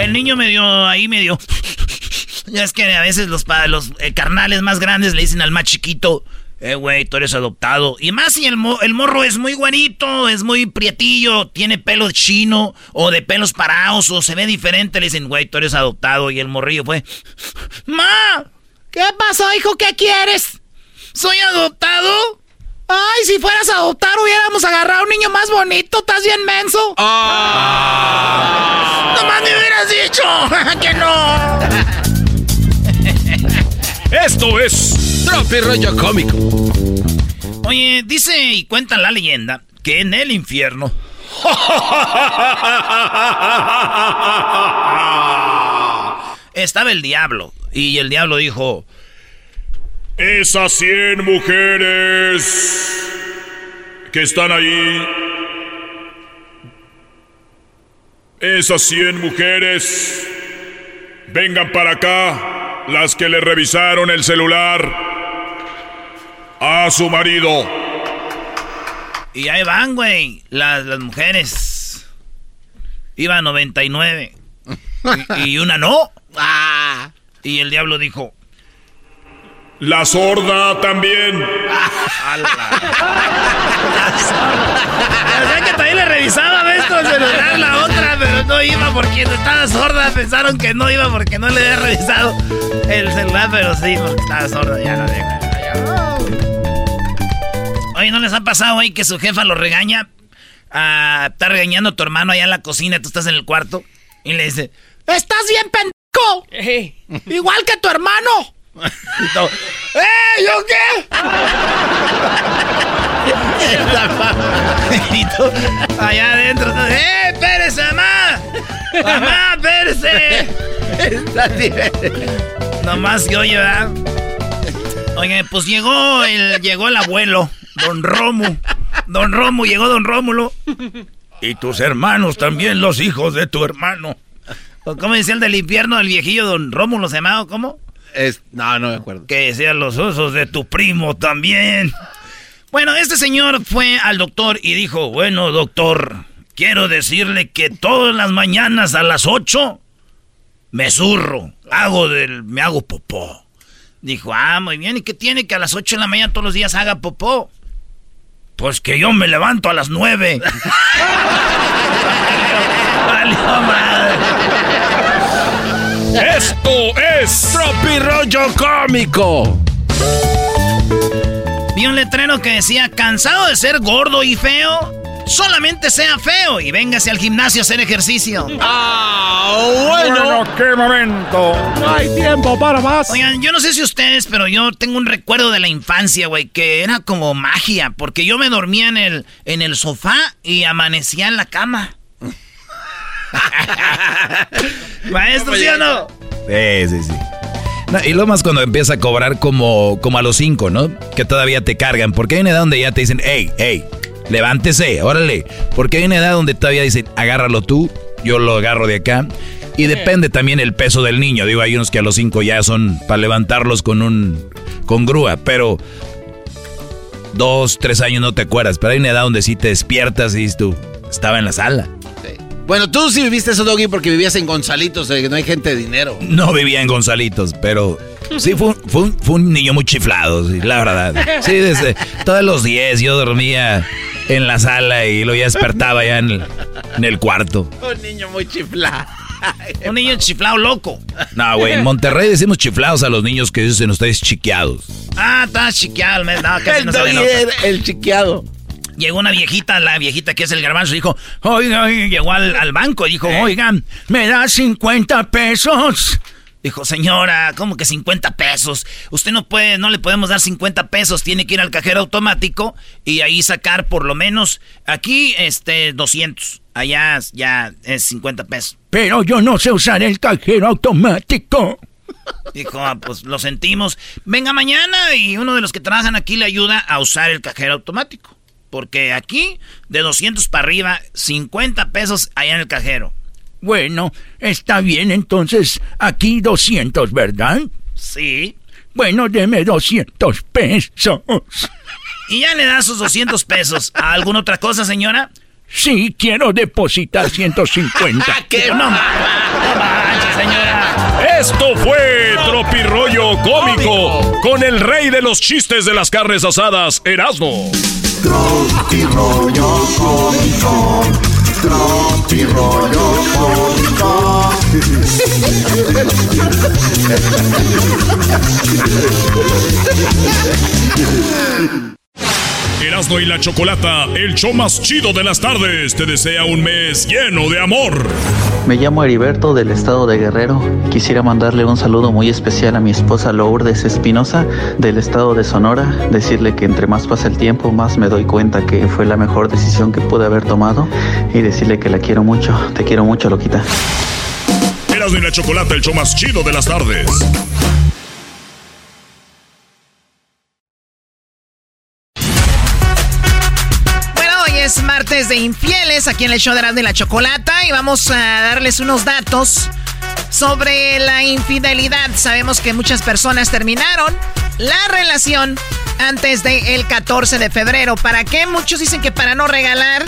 El niño me dio ahí, me dio. Ya es que a veces los, los eh, carnales más grandes le dicen al más chiquito, eh, güey, tú eres adoptado. Y más si el, el morro es muy guanito, es muy prietillo, tiene pelo chino o de pelos parados o se ve diferente, le dicen, güey, tú eres adoptado. Y el morrillo fue, ¡Ma! ¿Qué pasó, hijo? ¿Qué quieres? ¿Soy adoptado? Ay, si fueras a adoptar hubiéramos agarrado a un niño más bonito, estás bien menso. Ah. ¡Nomás me hubieras dicho <laughs> que no! Esto es Tropi Rollo Cómico. Oye, dice y cuenta la leyenda que en el infierno. <laughs> Estaba el diablo. Y el diablo dijo: Esas cien mujeres que están ahí. Esas cien mujeres. Vengan para acá las que le revisaron el celular a su marido. Y ahí van, güey, las, las mujeres. Iba 99. <laughs> y, y una no. Ah. Y el diablo dijo, la sorda también. O sea que también le revisaba esto el celular la otra, pero no iba porque estaba sorda. Pensaron que no iba porque no le había revisado el celular, pero sí, porque estaba sorda. Ya no digo. Oye, ¿no les ha pasado hoy que su jefa lo regaña? Ah, está regañando a tu hermano allá en la cocina, tú estás en el cuarto, y le dice: ¡Estás bien, pendejo! Igual que tu hermano. ¡Eh! ¿Yo qué? <laughs> allá adentro, ¡eh! ¡Espérese, mamá! ¡Mamá, espérese! Nomás que oye. Oye, pues llegó el, llegó el abuelo, don Romo. Don Romo, llegó don Rómulo. Y tus hermanos también, los hijos de tu hermano. ¿Cómo decía el del infierno, el viejillo don Rómulo se llamaba? ¿Cómo? Es, no, no me acuerdo. Que sean los osos de tu primo también. Bueno, este señor fue al doctor y dijo, bueno, doctor, quiero decirle que todas las mañanas a las 8 me zurro, hago del, me hago popó. Dijo, ah, muy bien, ¿y qué tiene que a las 8 de la mañana todos los días haga popó? Pues que yo me levanto a las 9. <laughs> Esto es Rollo Cómico. Vi un letrero que decía, cansado de ser gordo y feo, solamente sea feo y véngase al gimnasio a hacer ejercicio. Ah, bueno. qué momento. No hay tiempo para más. Oigan, yo no sé si ustedes, pero yo tengo un recuerdo de la infancia, güey, que era como magia, porque yo me dormía en el, en el sofá y amanecía en la cama. <laughs> Maestro, ¿sí o no? Sí, sí, sí. No, y lo más cuando empieza a cobrar como, como a los cinco, ¿no? Que todavía te cargan. Porque hay una edad donde ya te dicen, hey, hey, levántese, órale. Porque hay una edad donde todavía dicen, agárralo tú, yo lo agarro de acá. Y depende también el peso del niño. Digo, hay unos que a los cinco ya son para levantarlos con un con grúa, pero dos, tres años no te acuerdas. Pero hay una edad donde sí te despiertas y dices tú, estaba en la sala. Bueno, tú sí viviste eso, Doggy, porque vivías en Gonzalitos, que no hay gente de dinero. No vivía en Gonzalitos, pero sí fue, fue, un, fue un niño muy chiflado, sí, la verdad. Sí, desde todos los 10 yo dormía en la sala y lo ya despertaba ya en el, en el cuarto. Un niño muy chiflado. Un niño chiflado loco. No, güey, en Monterrey decimos chiflados a los niños que dicen ustedes chiqueados. Ah, está chiqueado, no, casi El no el chiqueado. Llegó una viejita, la viejita que es el garbanzo, dijo, oiga, oiga", llegó al, al banco y dijo, oigan, ¿me da 50 pesos? Dijo, señora, ¿cómo que 50 pesos? Usted no puede, no le podemos dar 50 pesos, tiene que ir al cajero automático y ahí sacar por lo menos, aquí, este, 200. Allá ya es 50 pesos. Pero yo no sé usar el cajero automático. Dijo, "Ah, pues lo sentimos. Venga mañana y uno de los que trabajan aquí le ayuda a usar el cajero automático. Porque aquí, de 200 para arriba, 50 pesos allá en el cajero. Bueno, está bien, entonces aquí 200, ¿verdad? Sí. Bueno, deme 200 pesos. <laughs> Y ya le da sus 200 pesos. ¿A alguna otra cosa, señora? Sí, quiero depositar 150. <laughs> ¿Qué? No, no manches, señora. Esto fue Tropirollo Cómico con el rey de los chistes de las carnes asadas, Erasmo. Cómico. Cómico. Erasmo y la Chocolata, el show más chido de las tardes, te desea un mes lleno de amor. Me llamo Heriberto del estado de Guerrero. Quisiera mandarle un saludo muy especial a mi esposa Lourdes Espinosa del estado de Sonora. Decirle que entre más pasa el tiempo, más me doy cuenta que fue la mejor decisión que pude haber tomado. Y decirle que la quiero mucho. Te quiero mucho, Loquita. Erasmo y la Chocolata, el show más chido de las tardes. De infieles aquí en el show de Erasmo y la Chocolata y vamos a darles unos datos sobre la infidelidad. Sabemos que muchas personas terminaron la relación antes del 14 de febrero. ¿Para qué? Muchos dicen que para no regalar.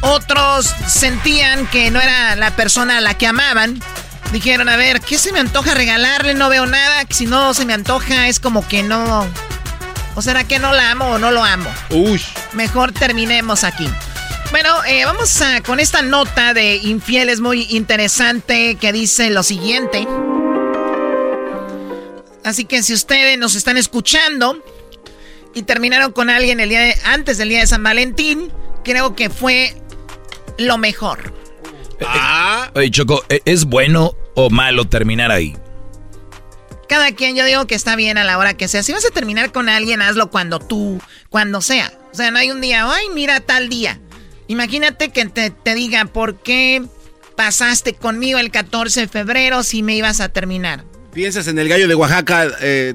Otros sentían que no era la persona a la que amaban. Dijeron, a ver, ¿qué se me antoja regalarle? No veo nada. Si no se me antoja, es como que no... ¿O será que no la amo o no lo amo? Uy. Mejor terminemos aquí. Bueno, eh, vamos a, con esta nota de infieles muy interesante que dice lo siguiente. Así que si ustedes nos están escuchando y terminaron con alguien el día de- antes del día de San Valentín, creo que fue lo mejor. Oye, Choco, ¿e- ¿es bueno o malo terminar ahí? Cada quien, yo digo que está bien a la hora que sea. Si vas a terminar con alguien, hazlo cuando tú, cuando sea. O sea, no hay un día, ay, mira tal día. Imagínate que te, te diga, ¿por qué pasaste conmigo el 14 de febrero si me ibas a terminar? Piensas en el gallo de Oaxaca eh,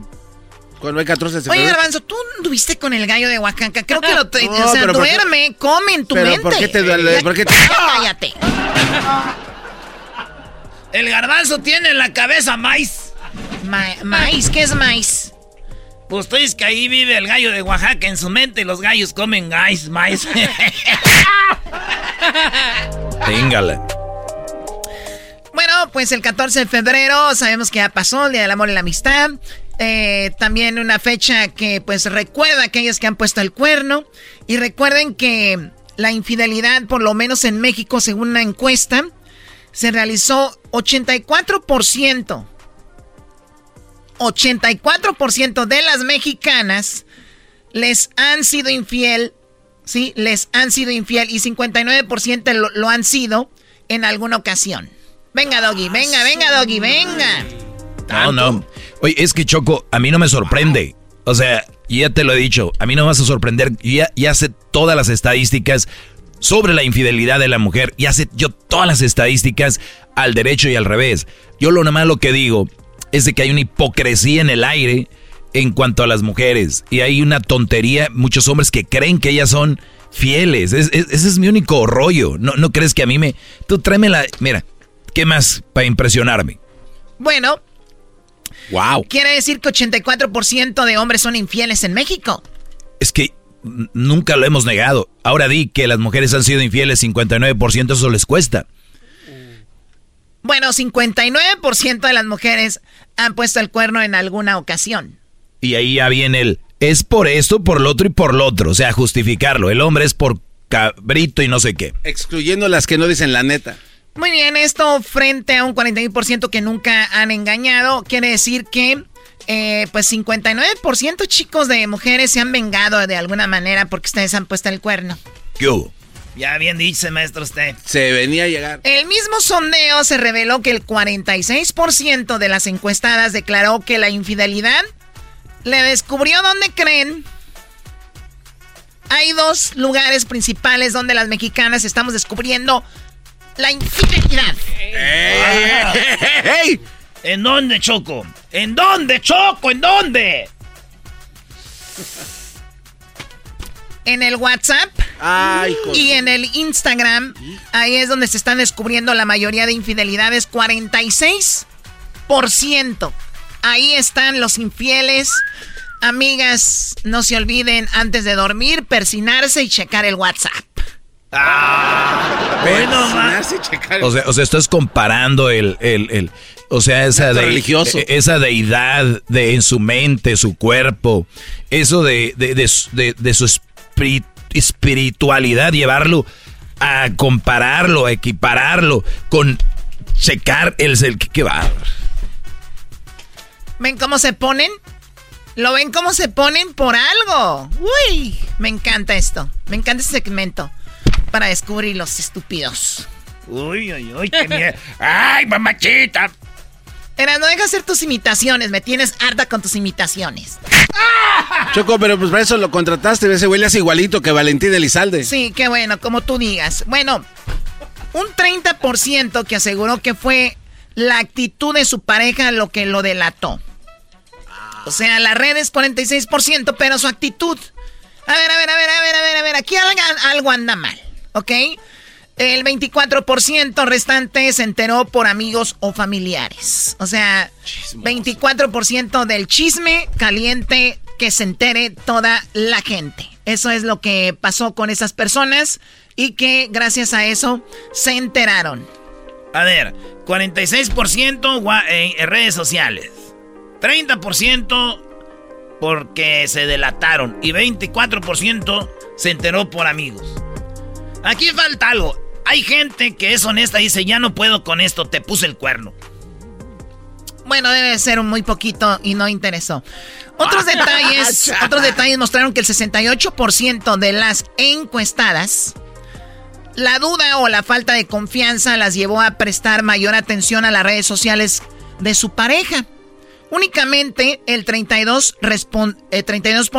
cuando hay 14 de Oye, febrero. Garbanzo, tú anduviste con el gallo de Oaxaca. Creo que lo... te- <laughs> No, o sea, pero ¿por qué- duerme, come en tu Pero, mente. ¿por qué te duele? ¿Por qué te- cállate. El garbanzo tiene en la cabeza maíz. Ma- maíz, ¿qué es maíz? Pues tú dices que ahí vive el gallo de Oaxaca en su mente y los gallos comen maíz, maíz. <laughs> Téngala. Bueno, pues el 14 de febrero sabemos que ya pasó el Día del Amor y la Amistad. Eh, también una fecha que pues recuerda a aquellos que han puesto el cuerno. Y recuerden que la infidelidad, por lo menos en México, según una encuesta, se realizó 84%. 84% de las mexicanas les han sido infiel, ¿sí? Les han sido infiel y 59% lo, lo han sido en alguna ocasión. Venga, Doggy, venga, venga, Doggy, venga. No, no. Oye, es que Choco, a mí no me sorprende. O sea, ya te lo he dicho, a mí no me vas a sorprender. Ya, ya sé todas las estadísticas sobre la infidelidad de la mujer. Ya sé yo todas las estadísticas al derecho y al revés. Yo lo nomás lo que digo es de que hay una hipocresía en el aire en cuanto a las mujeres. Y hay una tontería, muchos hombres que creen que ellas son fieles. ese es mi único rollo. No, no crees que a mí me... Tú tráeme la... Mira, ¿qué más para impresionarme? Bueno. Wow. Quiere decir que 84% de hombres son infieles en México. Es que nunca lo hemos negado. Ahora di que las mujeres han sido infieles 59%, eso les cuesta. Bueno, 59% de las mujeres han puesto el cuerno en alguna ocasión. Y ahí ya viene el, es por esto, por lo otro y por lo otro. O sea, justificarlo. El hombre es por cabrito y no sé qué. Excluyendo las que no dicen la neta. Muy bien, esto frente a un 41% que nunca han engañado, quiere decir que eh, pues 59% chicos de mujeres se han vengado de alguna manera porque ustedes han puesto el cuerno. ¿Qué hubo? Ya bien dicho, maestro, usted. Se venía a llegar. El mismo sondeo se reveló que el 46% de las encuestadas declaró que la infidelidad le descubrió dónde creen. Hay dos lugares principales donde las mexicanas estamos descubriendo la infidelidad. ¡Ey! ¿En dónde, Choco? ¿En dónde, Choco? ¿En dónde? En el WhatsApp Ay, y en el Instagram. Ahí es donde se están descubriendo la mayoría de infidelidades. 46%. Ahí están los infieles. Amigas, no se olviden antes de dormir, persinarse y checar el WhatsApp. Ah, bueno, o sea, o sea, estás comparando el, el, el o sea, esa, religioso. E, esa deidad de, en su mente, su cuerpo, eso de, de, de su espiritualidad, llevarlo a compararlo, a equipararlo con checar el, el que va. ¿Ven cómo se ponen? ¿Lo ven cómo se ponen por algo? Uy, me encanta esto. Me encanta este segmento para descubrir los estúpidos. Uy, uy, uy, qué miedo. ¡Ay, mamachita! Era, no dejas hacer tus imitaciones, me tienes harta con tus imitaciones. Choco, pero pues para eso lo contrataste, ese güey le hace igualito que Valentín Elizalde. Sí, qué bueno, como tú digas. Bueno, un 30% que aseguró que fue la actitud de su pareja lo que lo delató. O sea, la red es 46%, pero su actitud. A ver, a ver, a ver, a ver, a ver, a ver, aquí algo anda mal, ¿ok? El 24% restante se enteró por amigos o familiares. O sea, 24% del chisme caliente que se entere toda la gente. Eso es lo que pasó con esas personas y que gracias a eso se enteraron. A ver, 46% en redes sociales. 30% porque se delataron y 24% se enteró por amigos. Aquí falta algo. Hay gente que es honesta y dice, ya no puedo con esto, te puse el cuerno. Bueno, debe ser un muy poquito y no interesó. Otros <laughs> detalles, otros detalles mostraron que el 68% de las encuestadas, la duda o la falta de confianza las llevó a prestar mayor atención a las redes sociales de su pareja. Únicamente el 32, el 32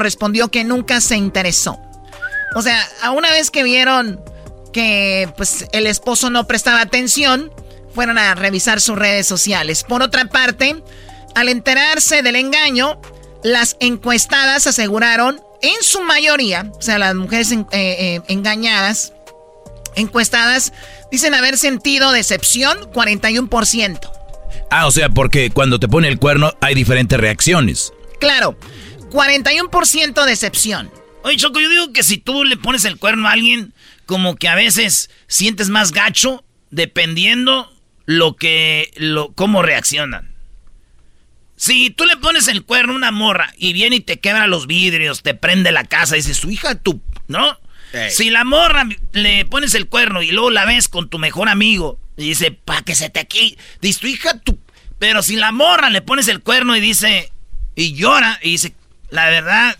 respondió que nunca se interesó. O sea, a una vez que vieron que pues el esposo no prestaba atención, fueron a revisar sus redes sociales. Por otra parte, al enterarse del engaño, las encuestadas aseguraron, en su mayoría, o sea, las mujeres eh, eh, engañadas, encuestadas, dicen haber sentido decepción 41%. Ah, o sea, porque cuando te pone el cuerno hay diferentes reacciones. Claro, 41% decepción. Oye, Choco, yo digo que si tú le pones el cuerno a alguien, como que a veces sientes más gacho dependiendo lo que, lo, cómo reaccionan. Si tú le pones el cuerno a una morra y viene y te quebra los vidrios, te prende la casa, dices, su hija, tú, ¿no? Si la morra le pones el cuerno y luego la ves con tu mejor amigo y dice, pa' que se te aquí, dice, tu hija, tú. Pero si la morra le pones el cuerno y dice, y llora, y dice, la verdad,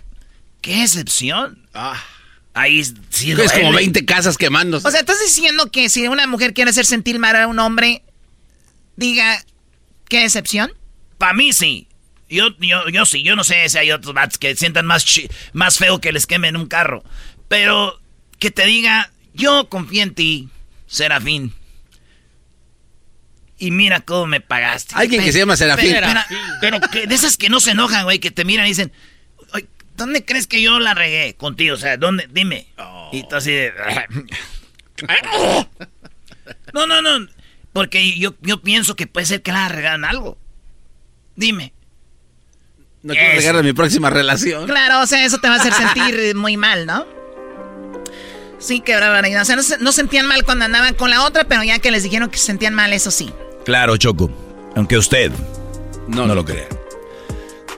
qué excepción. Ah. Ahí sí Es como 20 casas quemando. O sea, estás diciendo que si una mujer quiere hacer sentir mal a un hombre, diga, ¿qué decepción? Para mí sí. Yo, yo, yo sí, yo no sé si hay otros bats que sientan más, más feo que les quemen un carro. Pero que te diga, yo confío en ti, Serafín. Y mira cómo me pagaste. Alguien que se llama Serafín. Pero, de esas que no se enojan, güey, que te miran y dicen, ¿dónde crees que yo la regué contigo? O sea, ¿dónde? Dime. Y tú así de... <laughs> no, no, no. Porque yo, yo pienso que puede ser que la regalan algo. Dime. No quiero regalar mi próxima relación. Claro, o sea, eso te va a hacer <laughs> sentir muy mal, ¿no? Sí, qué barbaridad. O sea, no, sentían mal cuando andaban con la otra, pero ya que les dijeron que se sentían mal, eso sí. Claro, Choco. Aunque usted no, no lo crea.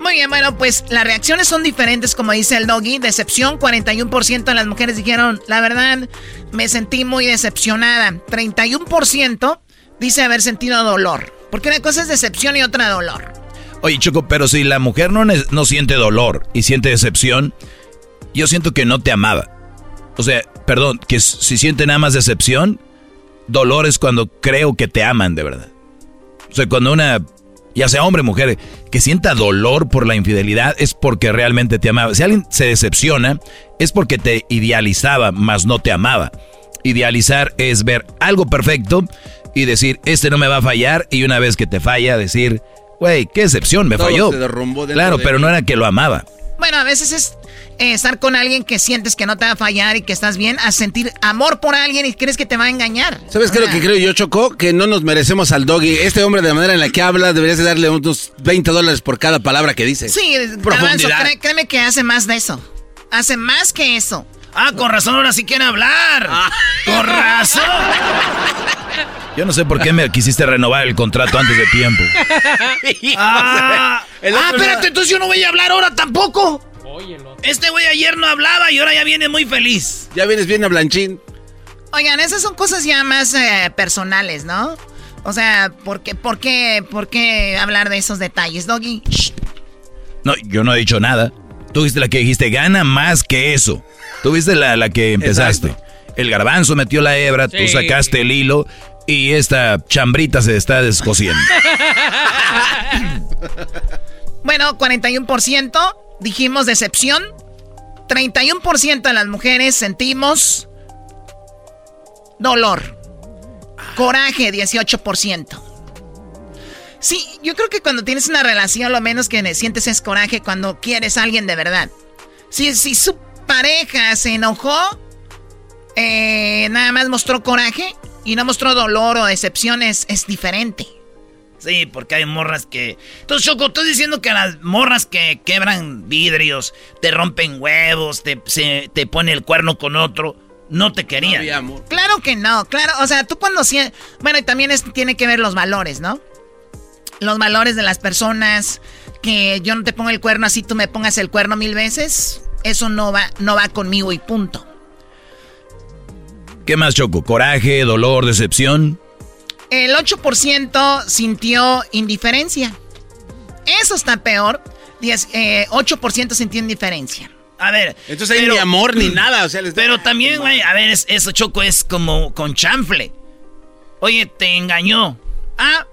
Muy bueno, pues las reacciones son diferentes, como dice el doggy. Decepción, 41% de las mujeres dijeron, la verdad, me sentí muy decepcionada. 31% dice haber sentido dolor. Porque una cosa es decepción y otra dolor. Oye, Choco, pero si la mujer no, no siente dolor y siente decepción, yo siento que no te amaba. O sea, perdón, que si sienten nada más decepción, dolor es cuando creo que te aman de verdad. O sea, cuando una, ya sea hombre o mujer, que sienta dolor por la infidelidad es porque realmente te amaba. Si alguien se decepciona, es porque te idealizaba, mas no te amaba. Idealizar es ver algo perfecto y decir, este no me va a fallar, y una vez que te falla, decir, güey, qué decepción, me falló. claro, pero no era que lo amaba. Bueno, a veces es eh, estar con alguien que sientes que no te va a fallar y que estás bien, a sentir amor por alguien y crees que te va a engañar. ¿Sabes qué es lo que creo yo, Choco? Que no nos merecemos al doggy. Este hombre, de la manera en la que habla, deberías de darle unos 20 dólares por cada palabra que dice. Sí, profundidad. créeme que hace más de eso. Hace más que eso. Ah, con razón, ahora sí quiere hablar. Ah. Con razón. Yo no sé por qué me quisiste renovar el contrato antes de tiempo. ah, <laughs> ah espérate, entonces yo no voy a hablar ahora tampoco. Este güey ayer no hablaba y ahora ya viene muy feliz. Ya vienes bien a Blanchín. Oigan, esas son cosas ya más eh, personales, ¿no? O sea, ¿por qué, por, qué, ¿por qué hablar de esos detalles, Doggy? No, yo no he dicho nada. Tú fuiste la que dijiste, gana más que eso. Tú viste la, la que empezaste. El garbanzo metió la hebra, tú sacaste el hilo y esta chambrita se está descosiendo. <laughs> bueno, 41% dijimos decepción. 31% de las mujeres sentimos dolor. Coraje, 18%. Sí, yo creo que cuando tienes una relación lo menos que sientes es coraje cuando quieres a alguien de verdad. Si, si su pareja se enojó, eh, nada más mostró coraje y no mostró dolor o decepción, es, diferente. Sí, porque hay morras que... Entonces, Choco, estás diciendo que las morras que quebran vidrios, te rompen huevos, te, se, te pone el cuerno con otro, no te querían. claro que no, claro. O sea, tú cuando... Bueno, y también tiene que ver los valores, ¿no? Los valores de las personas, que yo no te pongo el cuerno así, tú me pongas el cuerno mil veces. Eso no va, no va conmigo y punto. ¿Qué más, Choco? ¿Coraje, dolor, decepción? El 8% sintió indiferencia. Eso está peor. 8% eh, sintió indiferencia. A ver. Entonces hay ni amor ni nada. O sea, pero también, güey, a ver, eso, Choco, es como con chanfle. Oye, te engañó. Ah,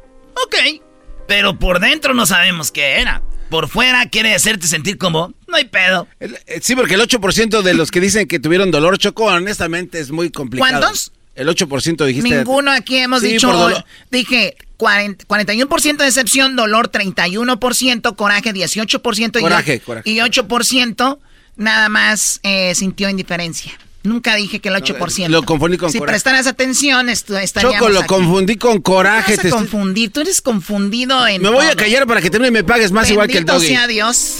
ok. Pero por dentro no sabemos qué era por fuera quiere hacerte sentir como, no hay pedo. Eh, sí, porque el 8% de los que dicen que tuvieron dolor choco, honestamente es muy complicado. ¿Cuántos? El 8% dijiste. Ninguno aquí hemos dicho. Dije 41% decepción, dolor 31%, coraje 18% coraje, y, coraje. y 8% nada más eh, sintió indiferencia. Nunca dije que el 8%. lo confundí con si coraje. Si prestaras atención, estaríamos Choco, lo confundí con coraje. te confundir, tú eres confundido en Me voy a callar para que también me pagues más igual que el doggy. sea Dios.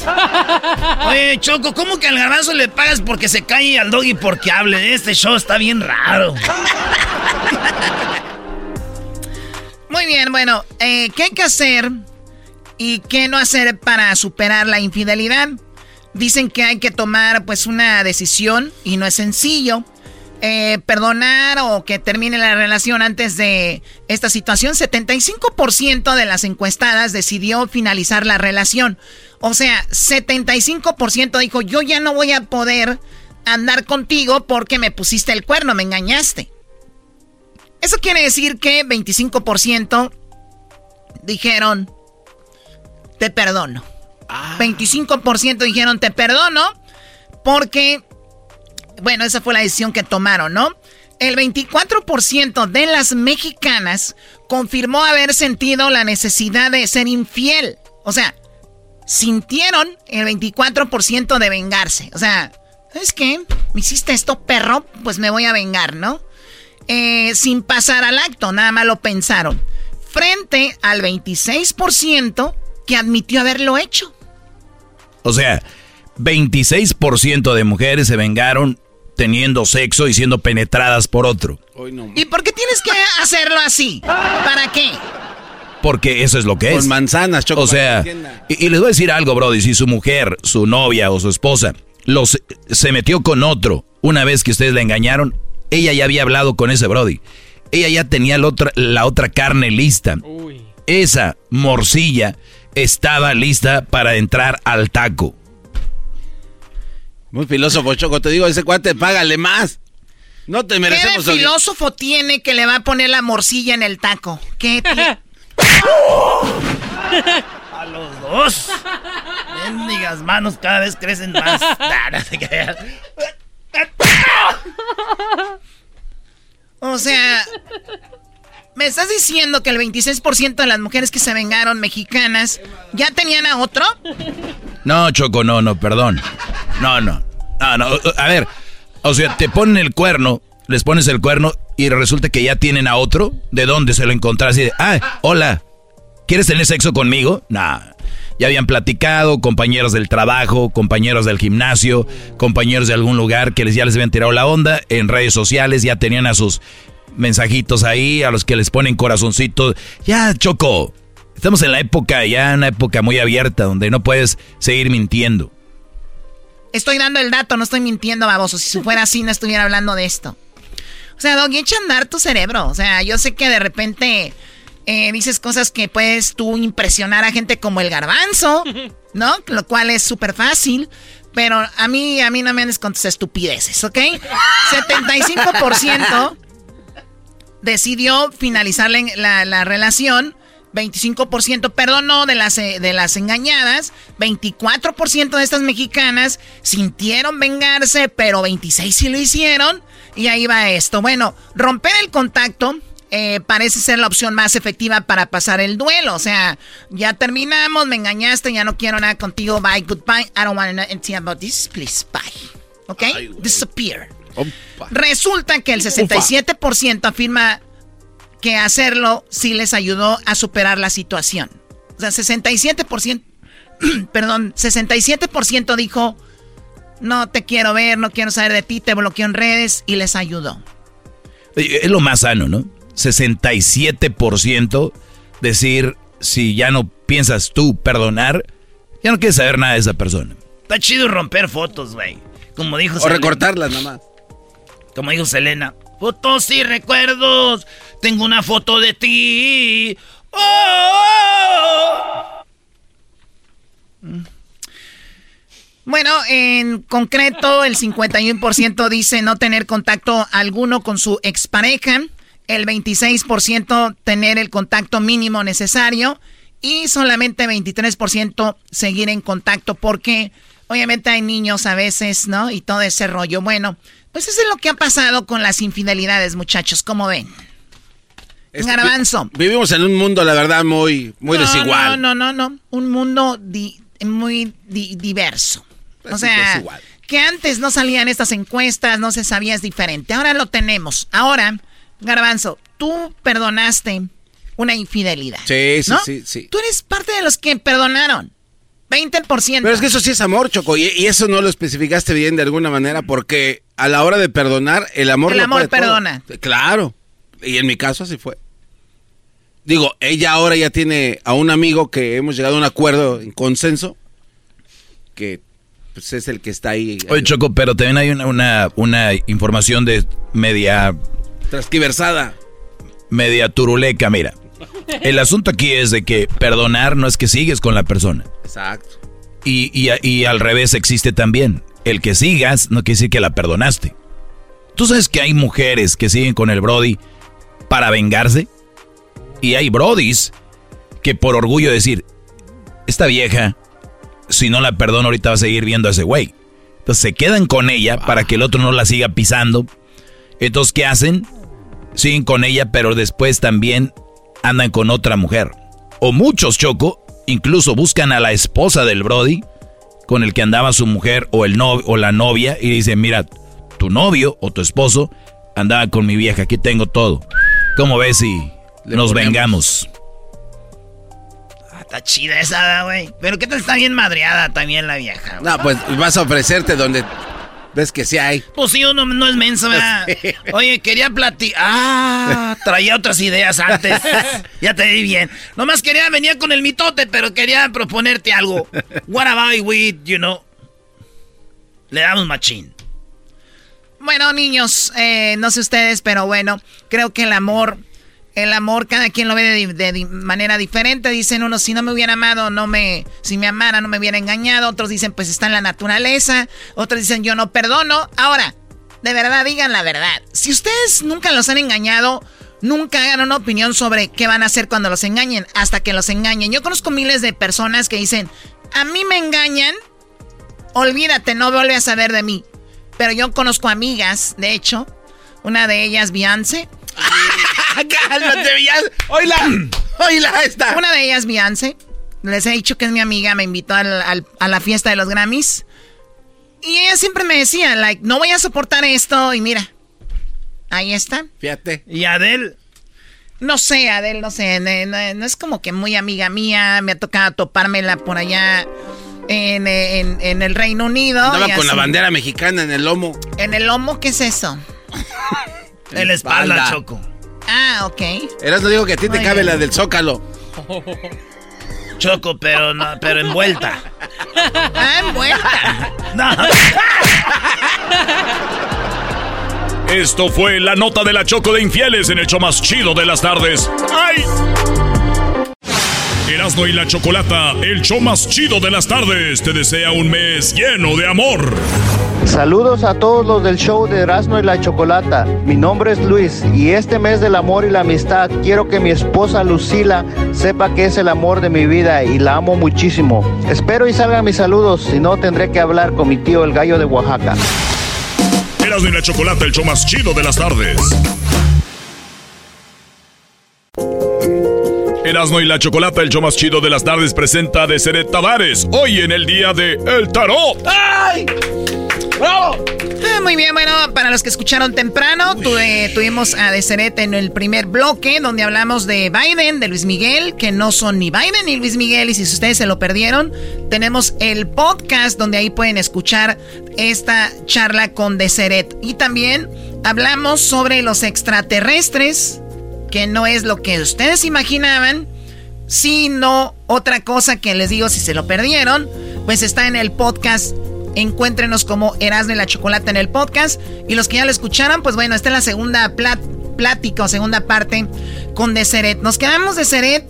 <laughs> Oye, Choco, ¿cómo que al garbanzo le pagas porque se calle y al doggy porque hable? Este show está bien raro. <laughs> Muy bien, bueno, eh, ¿qué hay que hacer y qué no hacer para superar la infidelidad? Dicen que hay que tomar pues una decisión y no es sencillo. Eh, perdonar o que termine la relación antes de esta situación. 75% de las encuestadas decidió finalizar la relación. O sea, 75% dijo, yo ya no voy a poder andar contigo porque me pusiste el cuerno, me engañaste. Eso quiere decir que 25% dijeron, te perdono. 25% dijeron, te perdono, porque, bueno, esa fue la decisión que tomaron, ¿no? El 24% de las mexicanas confirmó haber sentido la necesidad de ser infiel. O sea, sintieron el 24% de vengarse. O sea, ¿sabes qué? Me hiciste esto, perro, pues me voy a vengar, ¿no? Eh, sin pasar al acto, nada más lo pensaron. Frente al 26% que admitió haberlo hecho. O sea, 26% de mujeres se vengaron teniendo sexo y siendo penetradas por otro. ¿Y por qué tienes que hacerlo así? ¿Para qué? Porque eso es lo que es. Con manzanas, choco. O sea, y, y les voy a decir algo, Brody. Si su mujer, su novia o su esposa los, se metió con otro una vez que ustedes la engañaron, ella ya había hablado con ese Brody. Ella ya tenía la otra, la otra carne lista. Esa morcilla estaba lista para entrar al taco. Muy filósofo, Choco. Te digo, ese cuate, págale más. No te ¿Qué merecemos. de filósofo tiene que le va a poner la morcilla en el taco? ¿Qué? <laughs> A los dos. Mendigas manos cada vez crecen más. <laughs> <laughs> O sea, ¿me estás diciendo que el 26% de las mujeres que se vengaron mexicanas ya tenían a otro? No, Choco, no, no, perdón. No, no. No, no. A ver, o sea, te ponen el cuerno, les pones el cuerno y resulta que ya tienen a otro. ¿De dónde se lo encontraste? Y de, ah, hola, ¿quieres tener sexo conmigo? Nah. Ya habían platicado, compañeros del trabajo, compañeros del gimnasio, compañeros de algún lugar que les, ya les habían tirado la onda en redes sociales, ya tenían a sus mensajitos ahí, a los que les ponen corazoncitos. Ya, Choco, estamos en la época, ya una época muy abierta, donde no puedes seguir mintiendo. Estoy dando el dato, no estoy mintiendo, baboso. Si fuera así, no estuviera hablando de esto. O sea, Doggy, echa a andar tu cerebro. O sea, yo sé que de repente eh, dices cosas que puedes tú impresionar a gente como el garbanzo, ¿no? Lo cual es súper fácil. Pero a mí, a mí no me andes con tus estupideces, ¿ok? 75% decidió finalizar la, la- la relación. 25% perdonó de las, eh, de las engañadas. 24% de estas mexicanas sintieron vengarse, pero 26 sí lo hicieron. Y ahí va esto. Bueno, romper el contacto eh, parece ser la opción más efectiva para pasar el duelo. O sea, ya terminamos, me engañaste, ya no quiero nada contigo. Bye, goodbye. I don't want to know anything about this. Please, bye. ¿Ok? Disappear. Resulta que el 67% afirma que hacerlo sí les ayudó a superar la situación. O sea, 67%, <clears throat> perdón, 67% dijo, no te quiero ver, no quiero saber de ti, te bloqueo en redes y les ayudó. Es lo más sano, ¿no? 67% decir, si ya no piensas tú perdonar, ya no quieres saber nada de esa persona. Está chido romper fotos, güey. Como dijo O recortarlas nada más. Como dijo Selena. Fotos y recuerdos. Tengo una foto de ti. ¡Oh! Bueno, en concreto, el 51% dice no tener contacto alguno con su expareja, el 26% tener el contacto mínimo necesario y solamente 23% seguir en contacto porque obviamente hay niños a veces, ¿no? Y todo ese rollo. Bueno, pues eso es lo que ha pasado con las infidelidades, muchachos, ¿cómo ven? Garbanzo. Vivimos en un mundo, la verdad, muy, muy No, desigual. No, no, no, no. Un mundo di- muy di- diverso. O Pues sea, desigual. que antes no salían estas encuestas, no se sabía es diferente. Ahora lo tenemos. Ahora, Garbanzo, tú perdonaste una infidelidad. Sí, sí, ¿no? sí, sí. Tú eres parte de los que perdonaron. 20%. Pero es que eso sí es amor, Choco, y, y eso no lo especificaste bien de alguna manera, porque a la hora de perdonar, el amor El lo amor todo. perdona. Claro, y en mi caso así fue. Digo, ella ahora ya tiene a un amigo que hemos llegado a un acuerdo en consenso, que pues, es el que está ahí. Oye, Choco, pero también hay una, una, una información de media... Transquiversada. Media turuleca, mira. <laughs> El asunto aquí es de que perdonar no es que sigues con la persona. Exacto. Y, y, y al revés existe también. El que sigas no quiere decir que la perdonaste. ¿Tú sabes que hay mujeres que siguen con el Brody para vengarse? Y hay Brodis que por orgullo decir, esta vieja, si no la perdono ahorita va a seguir viendo a ese güey. Entonces se quedan con ella para que el otro no la siga pisando. Entonces, ¿qué hacen? Siguen con ella, pero después también andan con otra mujer. O muchos, Choco, incluso buscan a la esposa del Brody con el que andaba su mujer o, el novio, o la novia y dicen, mira, tu novio o tu esposo andaba con mi vieja, aquí tengo todo. ¿Cómo ves si nos vengamos? Ah, está chida esa, güey. Pero ¿qué tal está bien madreada también la vieja? No, pues vas a ofrecerte donde ves que sí hay. Pues sí, uno no es menso, ¿verdad? <laughs> Oye, quería platicar. Ah, traía otras ideas antes. <laughs> ya te di bien. Nomás quería venir con el mitote, pero quería proponerte algo. What about we, you know? Le damos machín. Bueno, niños, eh, no sé ustedes, pero bueno, creo que el amor, el amor, cada quien lo ve de, manera diferente. Dicen unos, si no me hubiera amado, no me, si me amara, no me hubiera engañado. Otros dicen, pues está en la naturaleza. Otros dicen, yo no perdono. Ahora, de verdad, digan la verdad. Si ustedes nunca los han engañado, nunca hagan una opinión sobre qué van a hacer cuando los engañen, hasta que los engañen. Yo conozco miles de personas que dicen, a mí me engañan, olvídate, no vuelve a saber de mí. Pero yo conozco amigas, de hecho. Una de ellas, Beyoncé. <laughs> ¡Cálmate, Beyoncé! ¡Oila! <clears throat> ¡Oila esta! Una de ellas, Beyoncé. Les he dicho que es mi amiga, me invitó a la fiesta de los Grammys. Y ella siempre me decía, like, no voy a soportar esto. Y mira, ahí está. Fíjate. ¿Y Adele? No sé, Adele, no sé. No, es como que muy amiga mía. Me ha tocado topármela por allá en, en, el Reino Unido. Andaba con la bandera mexicana en el lomo. ¿En el lomo qué es eso? <laughs> en la espalda, Choco. Ah, ok. Eras lo digo que a ti te cabe la del zócalo. <laughs> Choco, pero no, pero envuelta. Ah, envuelta. <laughs> No. Esto fue la nota de la Choco de Infieles en el show más chido de las tardes. ¡Ay! Erasmo y la Chocolata, el show más chido de las tardes, te desea un mes lleno de amor. Saludos a todos los del show de Erasmo y la Chocolata. Mi nombre es Luis y este mes del amor y la amistad quiero que mi esposa Lucila sepa que es el amor de mi vida y la amo muchísimo. Espero y salgan mis saludos, si no tendré que hablar con mi tío el gallo de Oaxaca. Erasmo y la Chocolata, el show más chido de las tardes. Erasmo y la Chocolata, el show más chido de las tardes, presenta de Seret Tavares. Hoy en el día de El Tarot. ¡Ay! ¡Bravo! Ah, muy bien, bueno, para los que escucharon temprano, tuvimos a Deseret en el primer bloque donde hablamos de Biden, de Luis Miguel, que no son ni Biden ni Luis Miguel, y si ustedes se lo perdieron, tenemos el podcast donde ahí pueden escuchar esta charla con Deseret. Y también hablamos sobre los extraterrestres, que no es lo que ustedes imaginaban, sino otra cosa que les digo si se lo perdieron, pues está en el podcast. Encuéntrenos como Erasmo y la Chocolata en el podcast. Y los que ya lo escucharon, pues bueno, esta es la segunda plática o segunda parte con Deseret. Nos quedamos de Seret.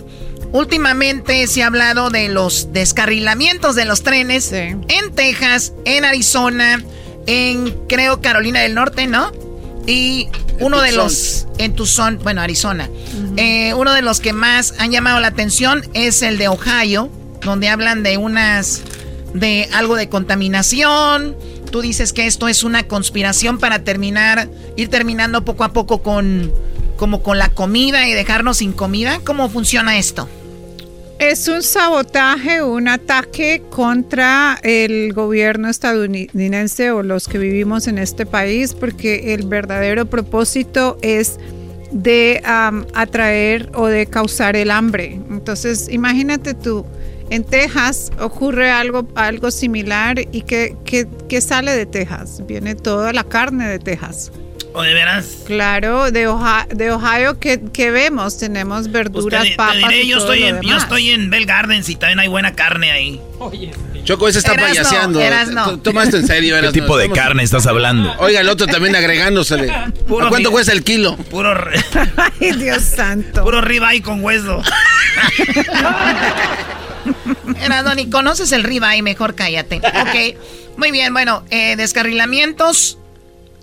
Últimamente se ha hablado de los descarrilamientos de los trenes en Texas, en Arizona, en creo Carolina del Norte, ¿no? Y uno de los en Tucson, bueno, Arizona. Eh, uno de los que más han llamado la atención es el de Ohio, donde hablan de unas de algo de contaminación. Tú dices que esto es una conspiración para terminar, ir terminando poco a poco con como con la comida y dejarnos sin comida. ¿Cómo funciona esto? Es un sabotaje, un ataque contra el gobierno estadounidense o los que vivimos en este país, porque el verdadero propósito es de atraer o de causar el hambre. Entonces, imagínate tú, en Texas ocurre algo, algo similar y que, sale de Texas, viene toda la carne de Texas. ¿O de veras? Claro, de, de Ohio que, vemos, tenemos verduras, pues papas. yo, estoy en, yo estoy en Bell Gardens y también hay buena carne ahí. Oye, Choco, ese está payaseando. Toma esto en serio. ¿Qué tipo de carne estás hablando? Oiga, el otro también agregándosele. ¿A cuánto cuesta el kilo? Puro. <laughs> Ay, Dios santo. Puro ribeye con hueso. <laughs> Era, ni conoces el ribeye, mejor cállate. Ok, muy bien, bueno, eh, descarrilamientos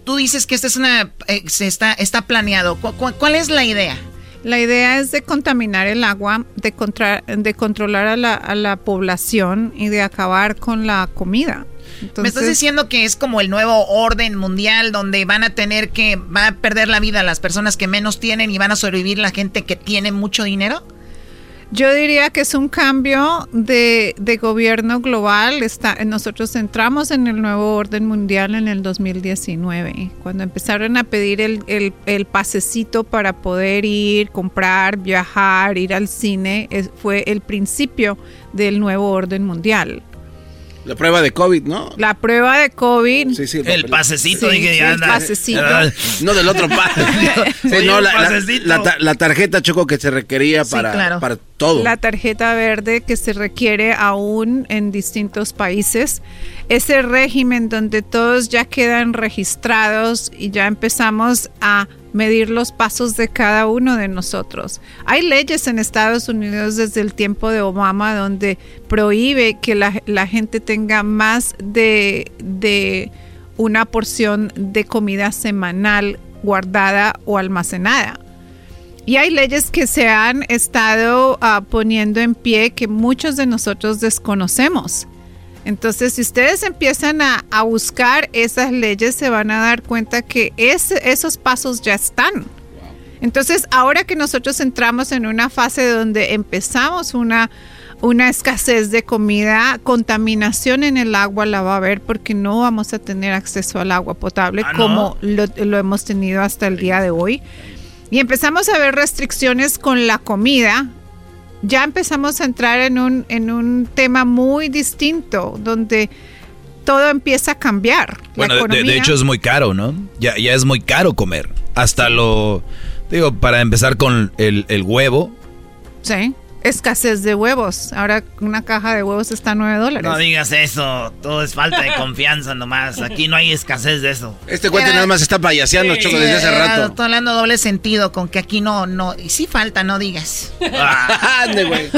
Tú dices que esta es una, eh, se está, está planeado. ¿Cuál, es la idea? La idea es de contaminar el agua, de, contra- de controlar a la, a la población y de acabar con la comida. Me estás diciendo que es como el nuevo orden mundial donde van a tener que, va a perder la vida las personas que menos tienen y van a sobrevivir la gente que tiene mucho dinero. Yo diría que es un cambio de, de gobierno global. Está, nosotros entramos en el nuevo orden mundial en el 2019, cuando empezaron a pedir el, el, pasecito para poder ir, comprar, viajar, ir al cine. fue el principio del nuevo orden mundial. La prueba de COVID, ¿no? La prueba de COVID. Sí, sí, El papel. pasecito, Sí, dije, sí, ya el pasecito. Ah, No del otro pase. <laughs> Sí, no, el la, la- tarjeta choco que se requería Sí, para, claro. para todo. La tarjeta verde que se requiere aún en distintos países. Ese régimen donde todos ya quedan registrados y ya empezamos a medir los pasos de cada uno de nosotros. Hay leyes en Estados Unidos desde el tiempo de Obama donde prohíbe que la, gente tenga más de, de una porción de comida semanal guardada o almacenada. Y hay leyes que se han estado ah, poniendo en pie que muchos de nosotros desconocemos. Entonces, si ustedes empiezan a, a buscar esas leyes, se van a dar cuenta que ese- esos pasos ya están. Entonces, ahora que nosotros entramos en una fase donde empezamos una, una escasez de comida, contaminación en el agua la va a haber porque no vamos a tener acceso al agua potable Ah, ¿no? como lo, lo hemos tenido hasta el día de hoy. Y empezamos a ver restricciones con la comida. Ya empezamos a entrar en un, en un tema muy distinto, donde todo empieza a cambiar. Bueno, de- de, hecho es muy caro, ¿no? Ya, ya es muy caro comer. Hasta lo... Digo, para empezar con el, el huevo. Sí, escasez de huevos. Ahora una caja de huevos está a 9 dólares. No digas eso, todo es falta de confianza nomás. Aquí no hay escasez de eso. Este cuate nada más está payaseando, Choco, desde hace rato. Estoy hablando doble sentido con que aquí no, no, y sí falta, no digas. <laughs> Ande, güey.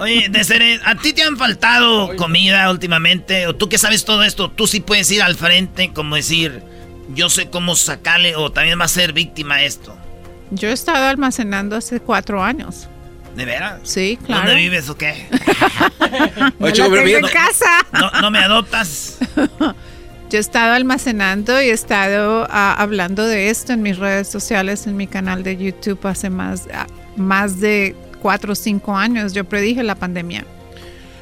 Oye, de ser, ¿a ti te han faltado comida últimamente? O tú que sabes todo esto, tú sí puedes ir al frente, como decir, yo sé cómo sacarle, o también va a ser víctima esto. Yo he estado almacenando hace cuatro años. ¿De veras? Sí, claro. ¿Dónde vives o qué? <laughs> No casa. No, no me adoptas. <laughs> Yo he estado almacenando y he estado ah, hablando de esto en mis redes sociales, en mi canal de YouTube hace más, ah, más de cuatro o cinco años. Yo predije la pandemia.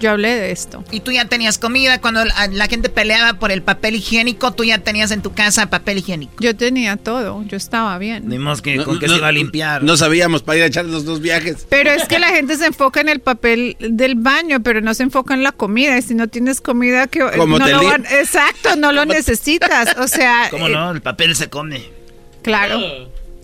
Yo hablé de esto. Y tú ya tenías comida cuando la, la gente peleaba por el papel higiénico, tú ya tenías en tu casa papel higiénico. Yo tenía todo, yo estaba bien. Ni más que No, con qué se iba a limpiar. No sabíamos para ir a echar los dos viajes. Pero es que la gente se enfoca en el papel del baño, pero no se enfoca en la comida. Y si no tienes comida, que Como no te lo van- exacto, no lo necesitas. O sea, <laughs> ¿Cómo eh, no? El papel se come. claro.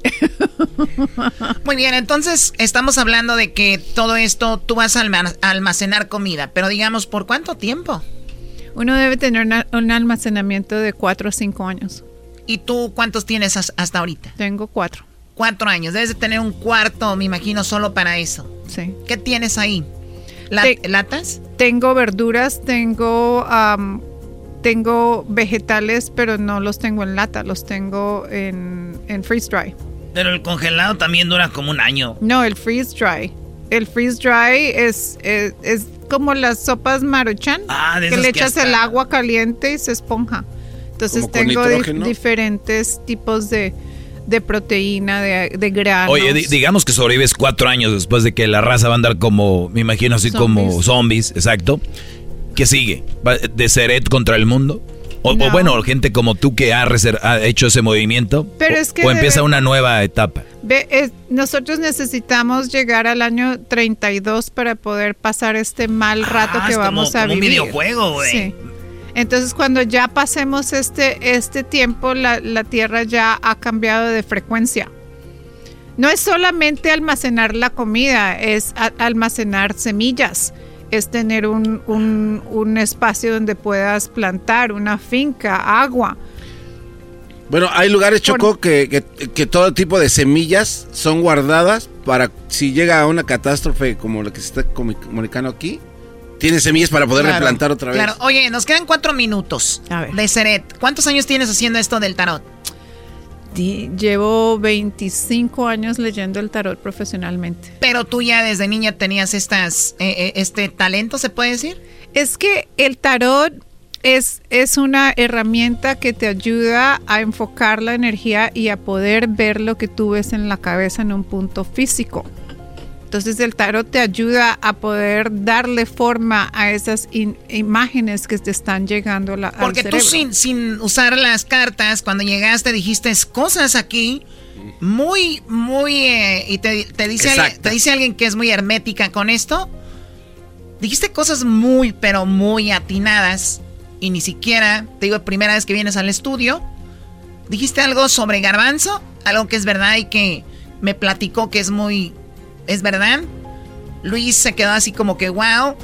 <laughs> Muy bien, entonces estamos hablando de que todo esto tú vas a alma- a almacenar comida, pero digamos, ¿por cuánto tiempo? Uno debe tener una- un almacenamiento de cuatro o cinco años. ¿Y tú cuántos tienes as- hasta ahorita? Tengo cuatro. Cuatro años. Debes de tener un cuarto, me imagino, solo para eso. Sí. ¿Qué tienes ahí? Te- ¿Latas? Tengo verduras, tengo, tengo vegetales, pero no los tengo en lata, los tengo en, en freeze dry. Pero el congelado también dura como un año. No, el freeze dry. El freeze dry es, es, es como las sopas maruchan, Ah, de que le que echas hasta- el agua caliente y se esponja. Entonces tengo di- diferentes tipos de, de proteína, de, de granos. Oye, di- digamos que sobrevives cuatro años después de que la raza va a andar como, me imagino así como Zombies. zombies, exacto. ¿Qué sigue? ¿Va- ¿De Seret contra el mundo? O, o No. bueno, gente como tú que ha, hecho ese movimiento. Pero o, es que o empieza debe- una nueva etapa. Ve, es- nosotros necesitamos llegar al año 32 para poder pasar este mal rato Ah, que es como- vamos a como un vivir. videojuego, güey. Sí. Entonces, cuando ya pasemos este, este tiempo, la, la Tierra ya ha cambiado de frecuencia. No es solamente almacenar la comida, es almacenar semillas, es tener un, un- un espacio donde puedas plantar, una finca, agua. Bueno, hay lugares, Choco, que, que, que todo tipo de semillas son guardadas para si llega a una catástrofe como la que se está comu- comunicando aquí, tiene semillas para poder Claro, replantar otra vez. Claro, oye, nos quedan cuatro minutos. De Seret, ¿cuántos años tienes haciendo esto del tarot? Llevo 25 años leyendo el tarot profesionalmente. Pero tú ya desde niña tenías estas, eh, eh, este talento, ¿se puede decir? Es que el tarot es, es una herramienta que te ayuda a enfocar la energía y a poder ver lo que tú ves en la cabeza en un punto físico. Entonces el tarot te ayuda a poder darle forma a esas imágenes que te están llegando a la, Porque tú sin, sin usar las cartas, cuando llegaste dijiste cosas aquí muy, muy... Eh, y te, dice alguien, te dice alguien que es muy hermética con esto. Dijiste cosas muy, pero muy atinadas. Y ni siquiera, te digo, primera vez que vienes al estudio, dijiste algo sobre garbanzo, algo que es verdad y que me platicó que es muy ¿Es verdad? Luis se quedó así como que, wow.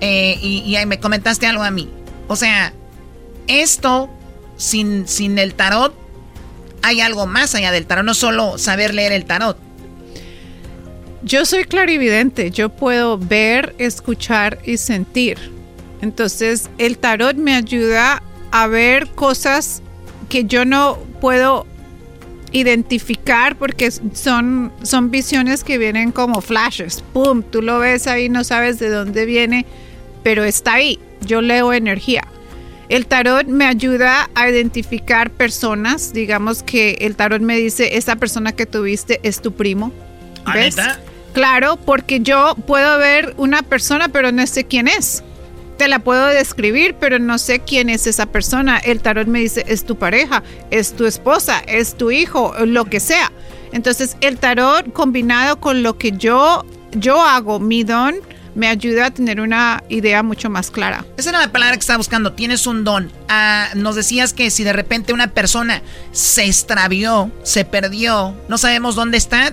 Eh, y, me comentaste algo a mí. O sea, esto, sin, sin el tarot, hay algo más allá del tarot, no solo saber leer el tarot. Yo soy clarividente, yo puedo ver, escuchar y sentir. Entonces, el tarot me ayuda a ver cosas que yo no puedo identificar porque son, son visiones que vienen como flashes. ¡Pum! Tú lo ves ahí, no sabes de dónde viene, pero está ahí. Yo leo energía. El tarot me ayuda a identificar personas. Digamos que el tarot me dice, esta persona que tuviste es tu primo. ¿Ah, ¿Ves? Claro, porque yo puedo ver una persona, pero no sé quién es te la puedo describir, pero no sé quién es esa persona. El tarot me dice, es tu pareja, es tu esposa, es tu hijo, lo que sea. Entonces, el tarot combinado con lo que yo, yo hago, mi don, me ayuda a tener una idea mucho más clara. Esa era la palabra que estaba buscando. Tienes un don. Ah, nos decías que si de repente una persona se extravió, se perdió, no sabemos dónde está,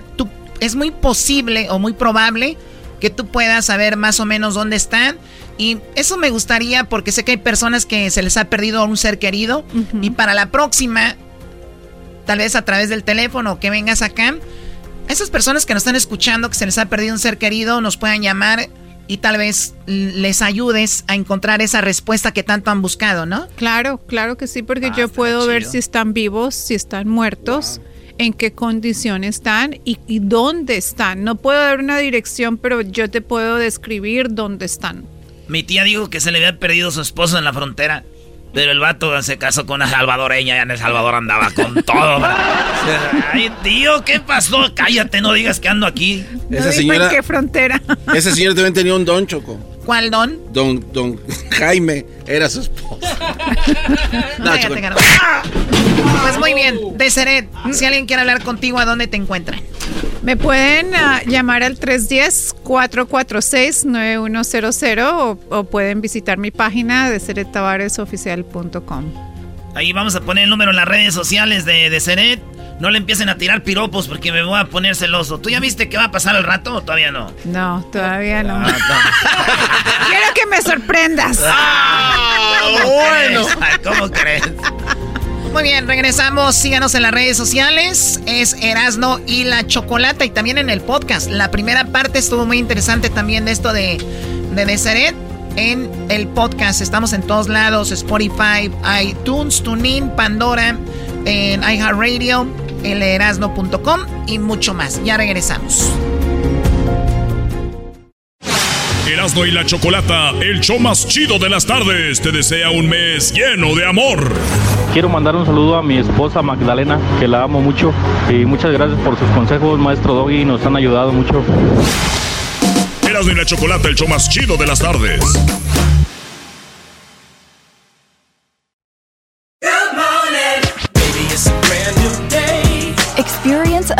es muy posible o muy probable que tú puedas saber más o menos dónde están y eso me gustaría porque sé que hay personas que se les ha perdido un ser querido. Y para la próxima, tal vez a través del teléfono que vengas acá, esas personas que nos están escuchando, que se les ha perdido un ser querido, nos puedan llamar y tal vez les ayudes a encontrar esa respuesta que tanto han buscado, ¿no? Claro, claro que sí, porque ah, yo puedo ver si están vivos, si están muertos. en qué condición están y, y, dónde están. No puedo dar una dirección, pero yo te puedo describir dónde están. Mi tía dijo que se le había perdido su esposo en la frontera. Pero el vato se casó con una salvadoreña y en El Salvador andaba con <laughs> todo. Ay, tío, ¿qué pasó? Cállate, no digas que ando aquí. esa señora, qué frontera? <laughs> Ese señor también tenía un don, Choco. ¿Cuál don? Don, don Jaime era su esposo. <laughs> no, pues muy bien, Deseret, si alguien quiere hablar contigo, ¿a dónde te encuentran? Me pueden ah, llamar al 310-446-9100 o, o, pueden visitar mi página de seretabaresoficial.com. Ahí vamos a poner el número en las redes sociales de, de Seret. No le empiecen a tirar piropos porque me voy a poner celoso. ¿Tú ya viste qué va a pasar al rato o todavía no? No, todavía no. Ah, <laughs> Quiero que me sorprendas. Ah, <laughs> bueno. <laughs> ¿Cómo crees? Muy bien, regresamos. Síganos en las redes sociales. Es Erasno y la Chocolata. Y también en el podcast. La primera parte estuvo muy interesante también de esto de, de Deseret. En el podcast. Estamos en todos lados. Spotify, iTunes, TuneIn, Pandora, en iHeartRadio, elerasno.com y mucho más. Ya regresamos. Erasno y la Chocolata, el show más chido de las tardes, te desea un mes lleno de amor. Quiero mandar un saludo a mi esposa Magdalena, que la amo mucho. Y muchas gracias por sus consejos, maestro Doggy, nos han ayudado mucho. Erasno y la Chocolata, el show más chido de las tardes.